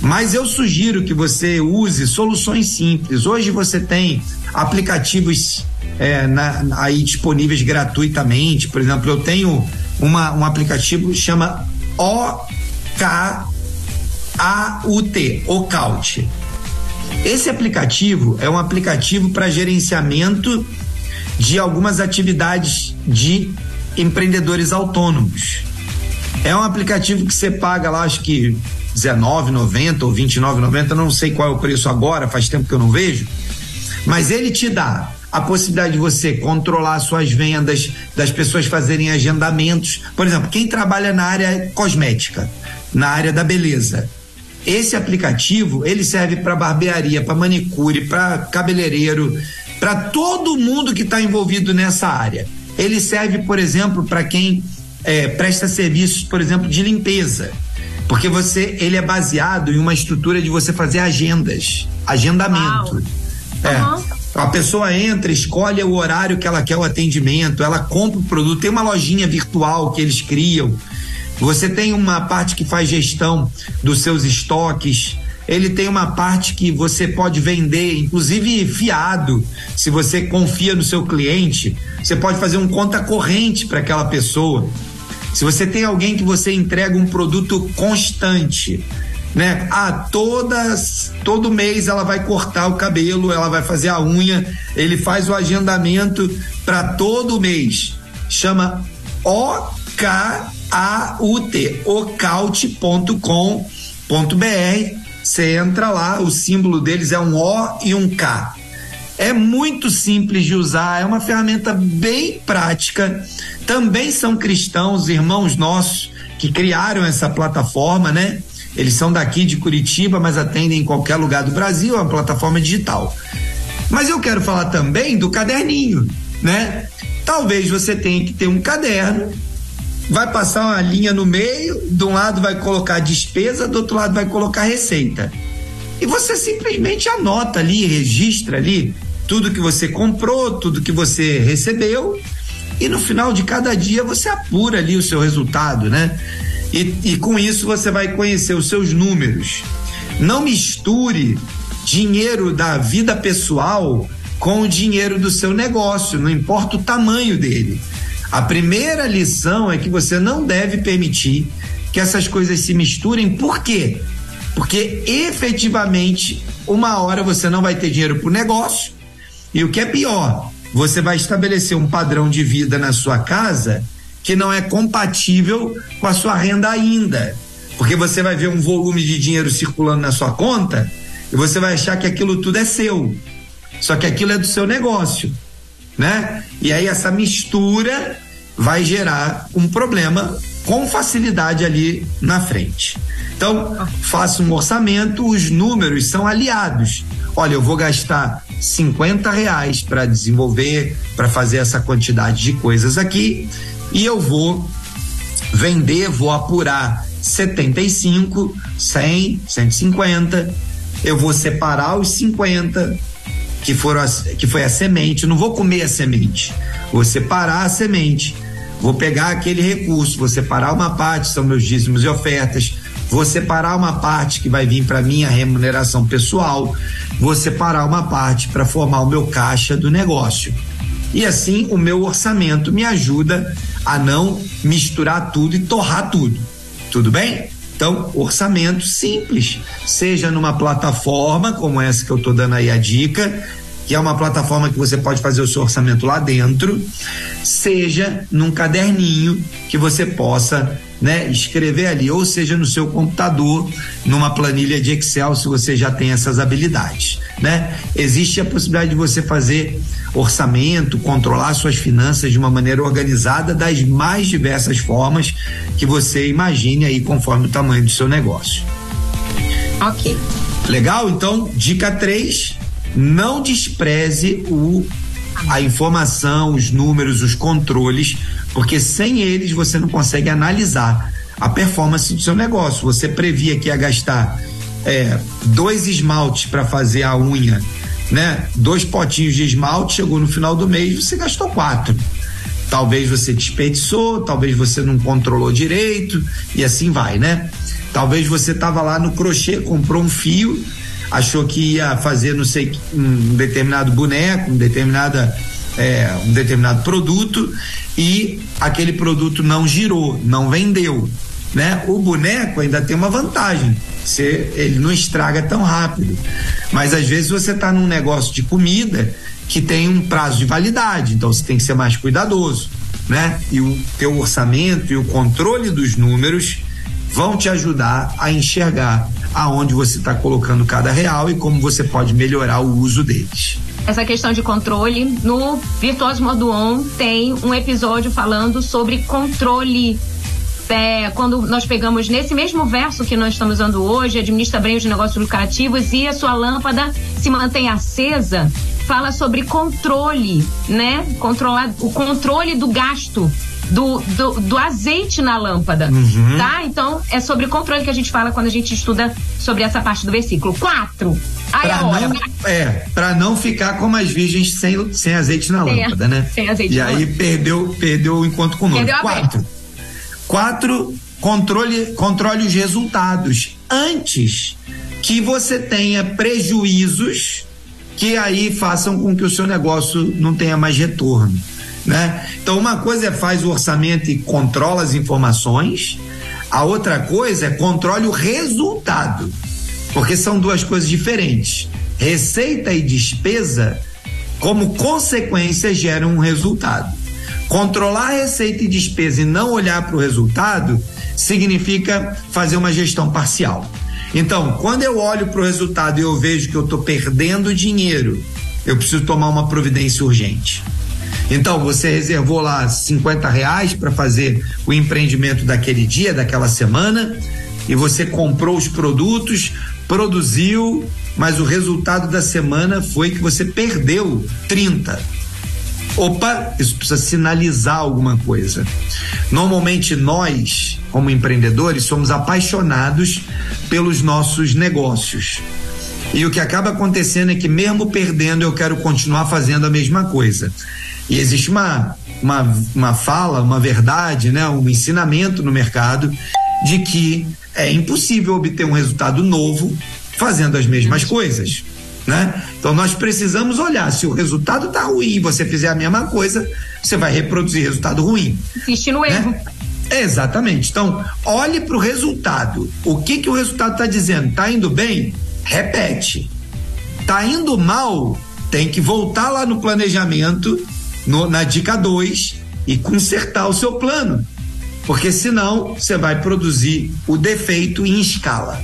Mas eu sugiro que você use soluções simples. Hoje você tem aplicativos é, na, aí disponíveis gratuitamente. Por exemplo, eu tenho uma, um aplicativo que chama OKAUT, OCAUT. Esse aplicativo é um aplicativo para gerenciamento de algumas atividades de empreendedores autônomos. É um aplicativo que você paga lá, acho que R$19,90 ou R$29,90, não sei qual é o preço agora, faz tempo que eu não vejo. Mas ele te dá a possibilidade de você controlar suas vendas, das pessoas fazerem agendamentos. Por exemplo, quem trabalha na área cosmética, na área da beleza, esse aplicativo ele serve para barbearia, para manicure, para cabeleireiro, para todo mundo que está envolvido nessa área. Ele serve, por exemplo, para quem é, presta serviços, por exemplo, de limpeza. Porque você, ele é baseado em uma estrutura de você fazer agendas, agendamento. Uau. É. Uhum. A pessoa entra, escolhe o horário que ela quer o atendimento, ela compra o produto, tem uma lojinha virtual que eles criam. Você tem uma parte que faz gestão dos seus estoques, ele tem uma parte que você pode vender, inclusive fiado. Se você confia no seu cliente, você pode fazer um conta corrente para aquela pessoa. Se você tem alguém que você entrega um produto constante, né? Ah, todas, todo mês ela vai cortar o cabelo, ela vai fazer a unha, ele faz o agendamento para todo mês. Chama O-K-A-U-T, ocaute.com.br você entra lá, o símbolo deles é um O e um K. É muito simples de usar, é uma ferramenta bem prática. Também são cristãos, irmãos nossos, que criaram essa plataforma, né? Eles são daqui de Curitiba, mas atendem em qualquer lugar do Brasil, é uma plataforma digital. Mas eu quero falar também do caderninho, né? Talvez você tenha que ter um caderno vai passar uma linha no meio, de um lado vai colocar despesa, do outro lado vai colocar receita. E você simplesmente anota ali, registra ali tudo que você comprou, tudo que você recebeu, e no final de cada dia você apura ali o seu resultado, né? E, e com isso você vai conhecer os seus números. Não misture dinheiro da vida pessoal com o dinheiro do seu negócio, não importa o tamanho dele. A primeira lição é que você não deve permitir que essas coisas se misturem. Por quê? Porque efetivamente, uma hora você não vai ter dinheiro para o negócio. E o que é pior, você vai estabelecer um padrão de vida na sua casa que não é compatível com a sua renda ainda. Porque você vai ver um volume de dinheiro circulando na sua conta e você vai achar que aquilo tudo é seu. Só que aquilo é do seu negócio né? E aí essa mistura vai gerar um problema com facilidade ali na frente. Então, faça um orçamento, os números são aliados. Olha, eu vou gastar 50 reais para desenvolver, para fazer essa quantidade de coisas aqui, e eu vou vender, vou apurar 75, 100, 150, eu vou separar os 50 que, foram que foi a semente, não vou comer a semente, vou separar a semente, vou pegar aquele recurso, vou separar uma parte, são meus dízimos e ofertas, vou separar uma parte que vai vir para minha remuneração pessoal, vou separar uma parte para formar o meu caixa do negócio. E assim o meu orçamento me ajuda a não misturar tudo e torrar tudo. Tudo bem? Então, orçamento simples, seja numa plataforma como essa que eu estou dando aí a dica, que é uma plataforma que você pode fazer o seu orçamento lá dentro, seja num caderninho que você possa né, escrever ali, ou seja no seu computador, numa planilha de Excel, se você já tem essas habilidades, né? Existe a possibilidade de você fazer orçamento, controlar suas finanças de uma maneira organizada das mais diversas formas que você imagine aí conforme o tamanho do seu negócio. Ok. Legal? Então, dica 3, não despreze o a informação, os números, os controles, porque sem eles você não consegue analisar a performance do seu negócio. Você previa que ia gastar é, dois esmaltes para fazer a unha, né? Dois potinhos de esmalte, chegou no final do mês, você gastou quatro. Talvez você desperdiçou, talvez você não controlou direito e assim vai, né? Talvez você estava lá no crochê, comprou um fio, achou que ia fazer não sei um determinado boneco, um determinada é, um determinado produto e aquele produto não girou, não vendeu, né? O boneco ainda tem uma vantagem, você, ele não estraga tão rápido, mas às vezes você está num negócio de comida que tem um prazo de validade, então você tem que ser mais cuidadoso, né? E o teu orçamento e o controle dos números vão te ajudar a enxergar aonde você está colocando cada real e como você pode melhorar o uso deles. Essa questão de controle, no Virtuoso Modo On tem um episódio falando sobre controle é, quando nós pegamos nesse mesmo verso que nós estamos usando hoje, administra bem os negócios lucrativos e a sua lâmpada se mantém acesa, fala sobre controle, né? Controlar o controle do gasto do, do, do azeite na lâmpada, uhum. tá? Então, é sobre controle que a gente fala quando a gente estuda sobre essa parte do versículo. Quatro. Aí pra Não, é, pra não ficar como as virgens sem, sem azeite na sem lâmpada, né? Sem azeite E aí perdeu, perdeu o encontro com o nome. Quatro. Quatro, controle, controle os resultados antes que você tenha prejuízos que aí façam com que o seu negócio não tenha mais retorno né? Então uma coisa é faz o orçamento e controla as informações, a outra coisa é controle o resultado, porque são duas coisas diferentes. Receita e despesa, como consequência, geram um resultado. Controlar receita e despesa e não olhar para o resultado significa fazer uma gestão parcial. Então, quando eu olho para o resultado e eu vejo que eu estou perdendo dinheiro, eu preciso tomar uma providência urgente. Então, você reservou lá 50 reais para fazer o empreendimento daquele dia, daquela semana, e você comprou os produtos, produziu, mas o resultado da semana foi que você perdeu 30. Opa, isso precisa sinalizar alguma coisa. Normalmente nós, como empreendedores, somos apaixonados pelos nossos negócios. E o que acaba acontecendo é que, mesmo perdendo, eu quero continuar fazendo a mesma coisa. E existe uma, uma, uma fala, uma verdade, né, um ensinamento no mercado de que é impossível obter um resultado novo fazendo as mesmas coisas. Né? Então nós precisamos olhar se o resultado está ruim e você fizer a mesma coisa, você vai reproduzir resultado ruim. Insiste no né? erro. Exatamente. Então, olhe para o resultado. O que que o resultado está dizendo? Está indo bem? Repete. Está indo mal? Tem que voltar lá no planejamento no, na dica 2 e consertar o seu plano. Porque senão você vai produzir o defeito em escala.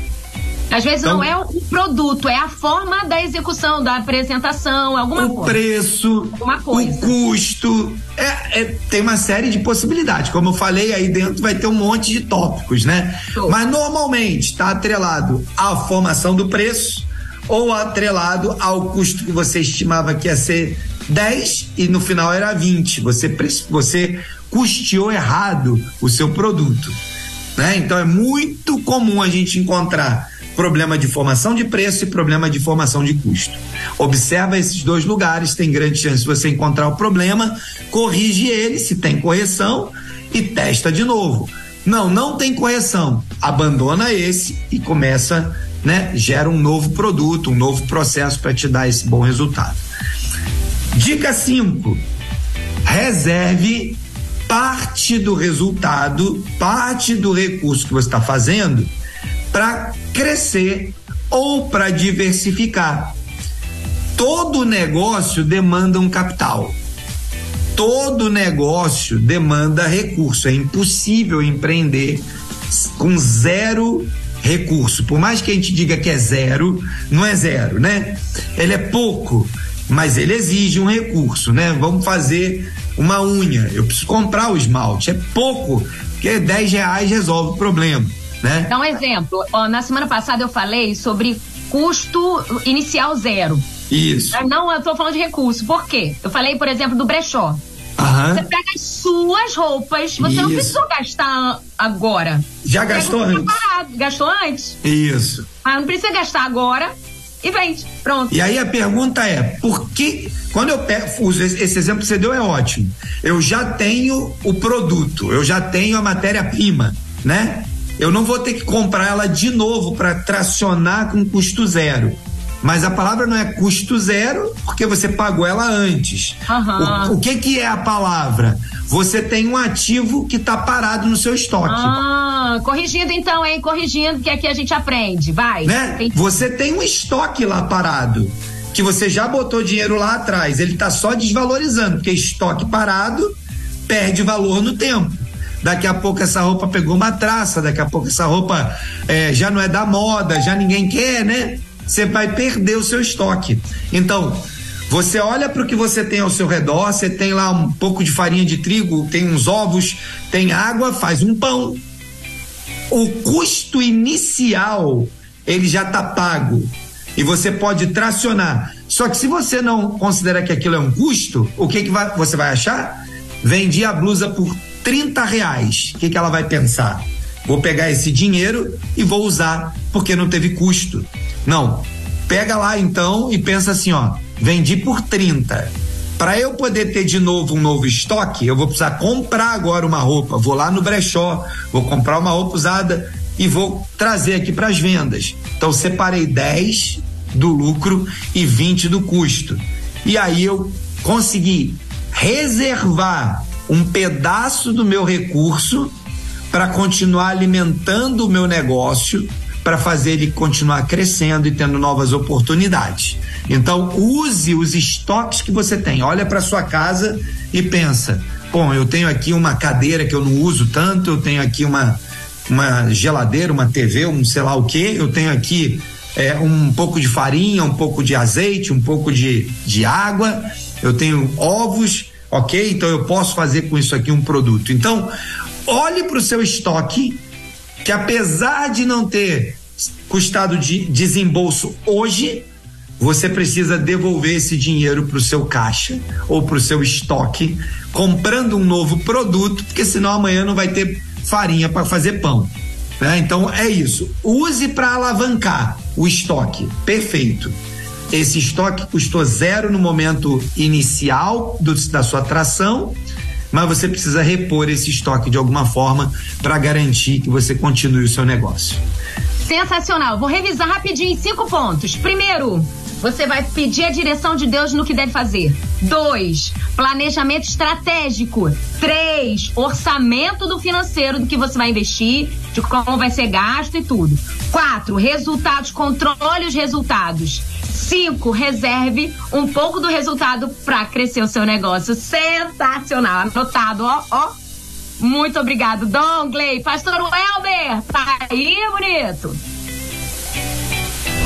Às vezes então, não é o produto, é a forma da execução, da apresentação, alguma o coisa. O preço, o custo. É, é, tem uma série de possibilidades. Como eu falei, aí dentro vai ter um monte de tópicos, né? Show. Mas normalmente está atrelado à formação do preço ou atrelado ao custo que você estimava que ia ser 10 e no final era 20. Você, você custeou errado o seu produto. Né? Então é muito comum a gente encontrar problema de formação de preço e problema de formação de custo. Observa esses dois lugares, tem grande chance de você encontrar o problema, corrige ele, se tem correção, e testa de novo. Não, não tem correção. Abandona esse e começa, né? Gera um novo produto, um novo processo para te dar esse bom resultado. Dica 5. Reserve parte do resultado, parte do recurso que você está fazendo para crescer ou para diversificar. Todo negócio demanda um capital. Todo negócio demanda recurso. É impossível empreender com zero recurso. Por mais que a gente diga que é zero, não é zero, né? Ele é pouco, mas ele exige um recurso, né? Vamos fazer uma unha, eu preciso comprar o esmalte, é pouco, porque 10 reais resolve o problema, né? Dá um exemplo, ó, na semana passada eu falei sobre custo inicial zero. Isso. Não, eu tô falando de recurso, por quê? Eu falei, por exemplo, do brechó. Aham. Você pega as suas roupas, você não Isso. precisou gastar agora. Já gastou Pega o antes? separado, Gastou antes, Isso. mas não precisa gastar agora e vende. Pronto. E aí a pergunta é, por que quando eu pego, esse exemplo que você deu é ótimo. Eu já tenho o produto, eu já tenho a matéria-prima, né? Eu não vou ter que comprar ela de novo para tracionar com custo zero. Mas a palavra não é custo zero, porque você pagou ela antes. Aham. O, o que que é a palavra? Você tem um ativo que está parado no seu estoque. Ah, corrigindo então, hein? Corrigindo, que aqui a gente aprende. Vai. né? Tem- Você tem um estoque lá parado, que você já botou dinheiro lá atrás, ele tá só desvalorizando, porque estoque parado perde valor no tempo. Daqui a pouco essa roupa pegou uma traça, daqui a pouco essa roupa eh, já não é da moda, já ninguém quer, né? Você vai perder o seu estoque. Então, você olha para o que você tem ao seu redor, você tem lá um pouco de farinha de trigo, tem uns ovos, tem água, faz um pão o custo inicial ele já está pago e você pode tracionar. Só que se você não considera que aquilo é um custo, o que, que vai- você vai achar? Vendi a blusa por 30 reais. O que, que ela vai pensar? Vou pegar esse dinheiro e vou usar, porque não teve custo. Não. Pega lá então e pensa assim, ó, vendi por 30. Para eu poder ter de novo um novo estoque, eu vou precisar comprar agora uma roupa. Vou lá no brechó, vou comprar uma roupa usada e vou trazer aqui para as vendas. Então separei 10 do lucro e 20 do custo. E aí eu consegui reservar um pedaço do meu recurso para continuar alimentando o meu negócio, para fazer ele continuar crescendo e tendo novas oportunidades. Então, use os estoques que você tem. Olha para sua casa e pensa: bom, eu tenho aqui uma cadeira que eu não uso tanto, eu tenho aqui uma, uma geladeira, uma TV, um sei lá o que, eu tenho aqui é, um pouco de farinha, um pouco de azeite, um pouco de, de água, eu tenho ovos, ok? Então eu posso fazer com isso aqui um produto. Então, olhe para o seu estoque, que apesar de não ter custado de desembolso hoje, você precisa devolver esse dinheiro para o seu caixa ou para o seu estoque, comprando um novo produto, porque senão amanhã não vai ter farinha para fazer pão. né? Então é isso. Use para alavancar o estoque. Perfeito. Esse estoque custou zero no momento inicial do- da sua atração, mas você precisa repor esse estoque de alguma forma para garantir que você continue o seu negócio. Sensacional. Vou revisar rapidinho cinco pontos. Primeiro, você vai pedir a direção de Deus no que deve fazer. Dois, planejamento estratégico. Três, orçamento do financeiro do que você vai investir, de como vai ser gasto e tudo. Quatro, resultados, controle os resultados. Cinco, reserve um pouco do resultado para crescer o seu negócio. Sensacional. Anotado, ó, ó. Muito obrigado, Dongley. Pastor Welber, tá aí, bonito?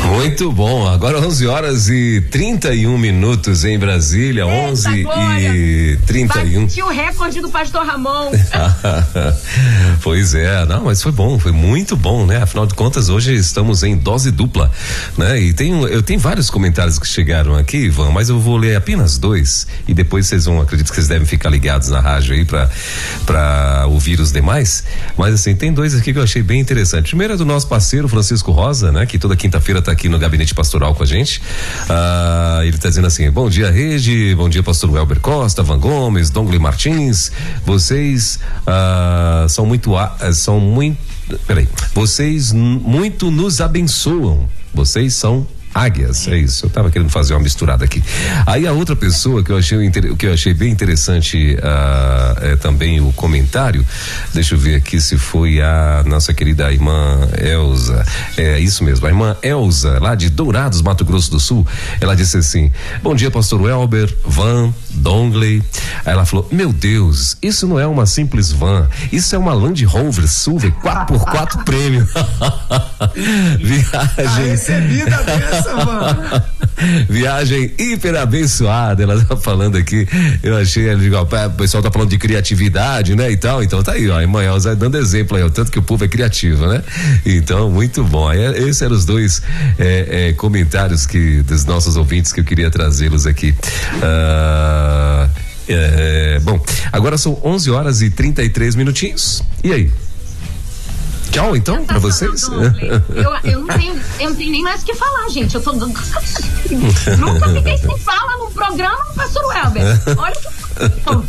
Muito bom. Agora 11 horas e 31 minutos em Brasília, Eita, 11 glória. e 31. Bati o recorde do pastor Ramon. pois é, não, mas foi bom, foi muito bom, né? Afinal de contas, hoje estamos em dose dupla, né? E tem, eu tenho vários comentários que chegaram aqui, Ivan, mas eu vou ler apenas dois e depois vocês vão, acredito que vocês devem ficar ligados na rádio aí para para ouvir os demais. Mas assim, tem dois aqui que eu achei bem interessante. Primeiro é do nosso parceiro Francisco Rosa, né? Que toda quinta-feira tá aqui no gabinete pastoral com a gente. Ah, ele está dizendo assim: bom dia, Rede, bom dia, pastor Welber Costa, Van Gomes, Dongley Martins. Vocês ah, são muito. São muito. Peraí. Vocês muito nos abençoam. Vocês são águias, é isso. Eu tava querendo fazer uma misturada aqui. Aí a outra pessoa que eu achei que eu achei bem interessante uh, é também o comentário. Deixa eu ver aqui se foi a nossa querida irmã Elza. É isso mesmo, a irmã Elza, lá de Dourados, Mato Grosso do Sul. Ela disse assim: Bom dia, pastor Welber, Van, Dongley. Aí ela falou: Meu Deus, isso não é uma simples van, isso é uma Land Rover Silver 4x4 prêmio. Viagem. recebida dessa. Viagem hiper abençoada, ela tá falando aqui. Eu achei, o pessoal tá falando de criatividade, né? E tal. Então tá aí, ó. Irmã Elza dando exemplo aí, o tanto que o povo é criativo, né? Então, muito bom. Aí, esses eram os dois é, é, comentários que dos nossos ouvintes que eu queria trazê-los aqui. Uh, é, bom, agora são 11 horas e 33 minutinhos. E aí? Tchau, então, pra vocês. Eu, eu, não tenho, eu não tenho nem mais o que falar, gente. Eu tô. Nunca fiquei sem fala num programa, pastor Welber. Olha o que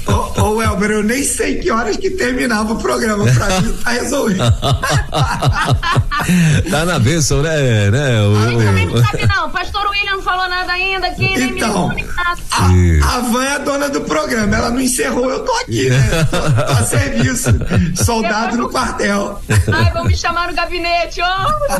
ô, ô, Elber, eu nem sei que horas que terminava o programa. Pra mim tá resolvido. tá na bênção, né? né o, a também não sabe, não. O pastor William não falou nada ainda aqui, então, nem me a, a Van é a dona do programa. Ela não encerrou, eu tô aqui, né? Tô, tô a serviço. Soldado no quartel. Ai, vão me chamar no gabinete, ó. Oh.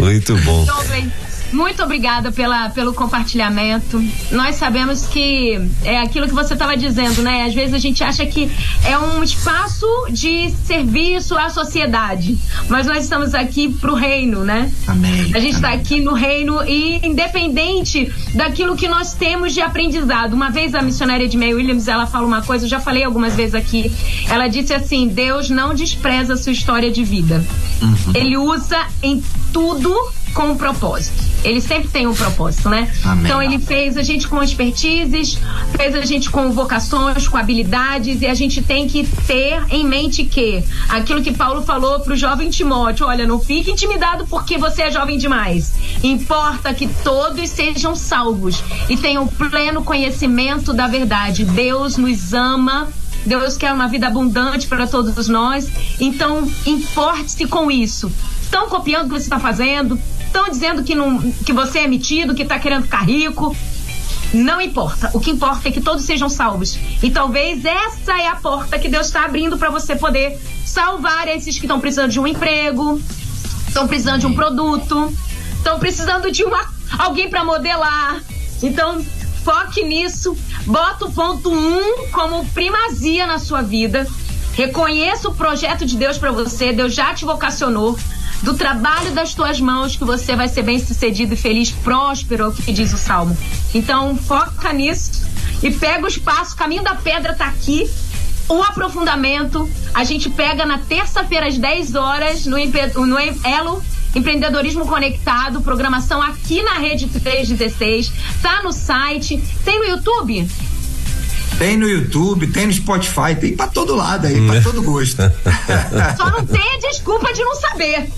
Muito bom. Então, bem. Muito obrigada pela, pelo compartilhamento. Nós sabemos que é aquilo que você estava dizendo, né? Às vezes a gente acha que é um espaço de serviço à sociedade, mas nós estamos aqui para o reino, né? Amém. A gente está aqui no reino e independente daquilo que nós temos de aprendizado. Uma vez a missionária de May Williams ela fala uma coisa, eu já falei algumas vezes aqui. Ela disse assim: Deus não despreza a sua história de vida. Uhum. Ele usa em tudo com um propósito. Ele sempre tem um propósito, né? Amém. Então ele fez a gente com expertises, fez a gente com vocações, com habilidades e a gente tem que ter em mente que aquilo que Paulo falou pro jovem Timóteo, olha, não fique intimidado porque você é jovem demais. Importa que todos sejam salvos e tenham pleno conhecimento da verdade. Deus nos ama Deus quer uma vida abundante para todos nós. Então, importe-se com isso. Estão copiando o que você está fazendo? Estão dizendo que, não, que você é metido, que está querendo ficar rico. Não importa. O que importa é que todos sejam salvos. E talvez essa é a porta que Deus está abrindo para você poder salvar esses que estão precisando de um emprego, estão precisando de um produto, estão precisando de uma alguém para modelar. Então, foque nisso. Bota o ponto um como primazia na sua vida. Reconheça o projeto de Deus para você. Deus já te vocacionou do trabalho das tuas mãos que você vai ser bem sucedido e feliz, próspero, é o que diz o Salmo. Então, foca nisso e pega o espaço. O caminho da pedra tá aqui. O aprofundamento a gente pega na terça-feira às 10 horas no, no Elo Empreendedorismo Conectado, programação aqui na Rede 316. Tá no site, tem no YouTube? Tem no YouTube, tem no Spotify, tem pra todo lado aí, pra todo gosto. Só não tem desculpa de não saber.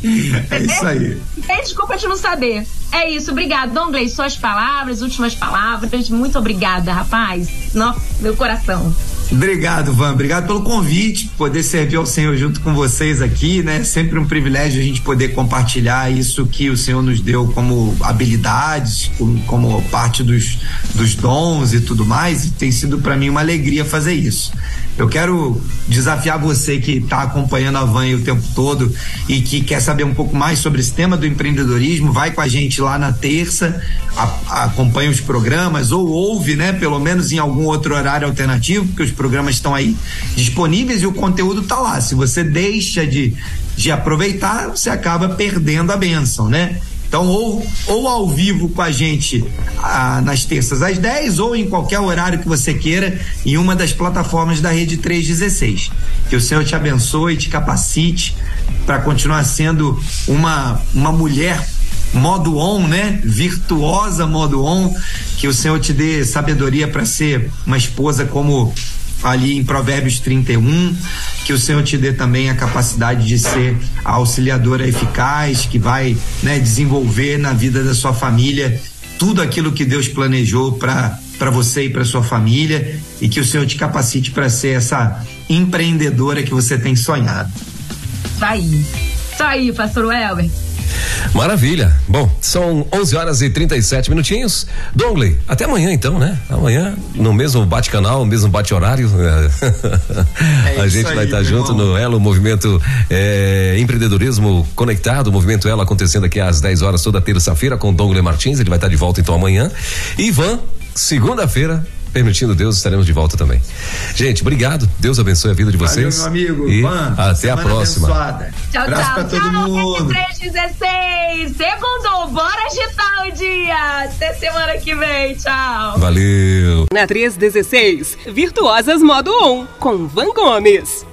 É isso aí. Tem desculpa de não saber. É isso, obrigado. Dongley, suas palavras, últimas palavras. Muito obrigada, rapaz. Nossa, meu coração. Obrigado, Van. Obrigado pelo convite, poder servir ao Senhor junto com vocês aqui, né? Sempre um privilégio a gente poder compartilhar isso que o Senhor nos deu como habilidades, como, como parte dos, dos dons e tudo mais. E tem sido para mim uma alegria fazer isso. Eu quero desafiar você que está acompanhando a Van o tempo todo e que quer saber um pouco mais sobre esse tema do empreendedorismo, vai com a gente lá na terça, a, acompanha os programas ou ouve, né, pelo menos em algum outro horário alternativo, porque os programas estão aí disponíveis e o conteúdo está lá. Se você deixa de de aproveitar, você acaba perdendo a bênção, né? Então, ou, ou ao vivo com a gente ah, nas terças às 10, ou em qualquer horário que você queira, em uma das plataformas da Rede 316. Que o Senhor te abençoe, te capacite para continuar sendo uma, uma mulher modo on, né? Virtuosa modo on, que o Senhor te dê sabedoria para ser uma esposa como ali em Provérbios 31, que o Senhor te dê também a capacidade de ser a auxiliadora eficaz, que vai né, desenvolver na vida da sua família tudo aquilo que Deus planejou para para você e para sua família e que o Senhor te capacite para ser essa empreendedora que você tem sonhado. Tá aí. Tá aí, pastor Welber. Maravilha. Bom, são 11 horas e 37 minutinhos. Dongley, até amanhã então, né? Amanhã, no mesmo bate-canal, no mesmo bate-horário. É a gente vai estar tá junto irmão. no Elo Movimento é, Empreendedorismo Conectado, o Movimento Elo acontecendo aqui às 10 horas toda terça-feira com Dongley Martins. Ele vai estar tá de volta então amanhã. Ivan, segunda-feira, permitindo Deus, estaremos de volta também. Gente, obrigado. Deus abençoe a vida de vocês. Valeu, meu amigo. E até a próxima. Abençoada. Tchau, Abraço tchau. Pra todo tchau, mundo. 316. Segundo, bora agitar o dia. Até semana que vem. Tchau. Valeu. Na 316, Virtuosas Modo On, com Van Gomes.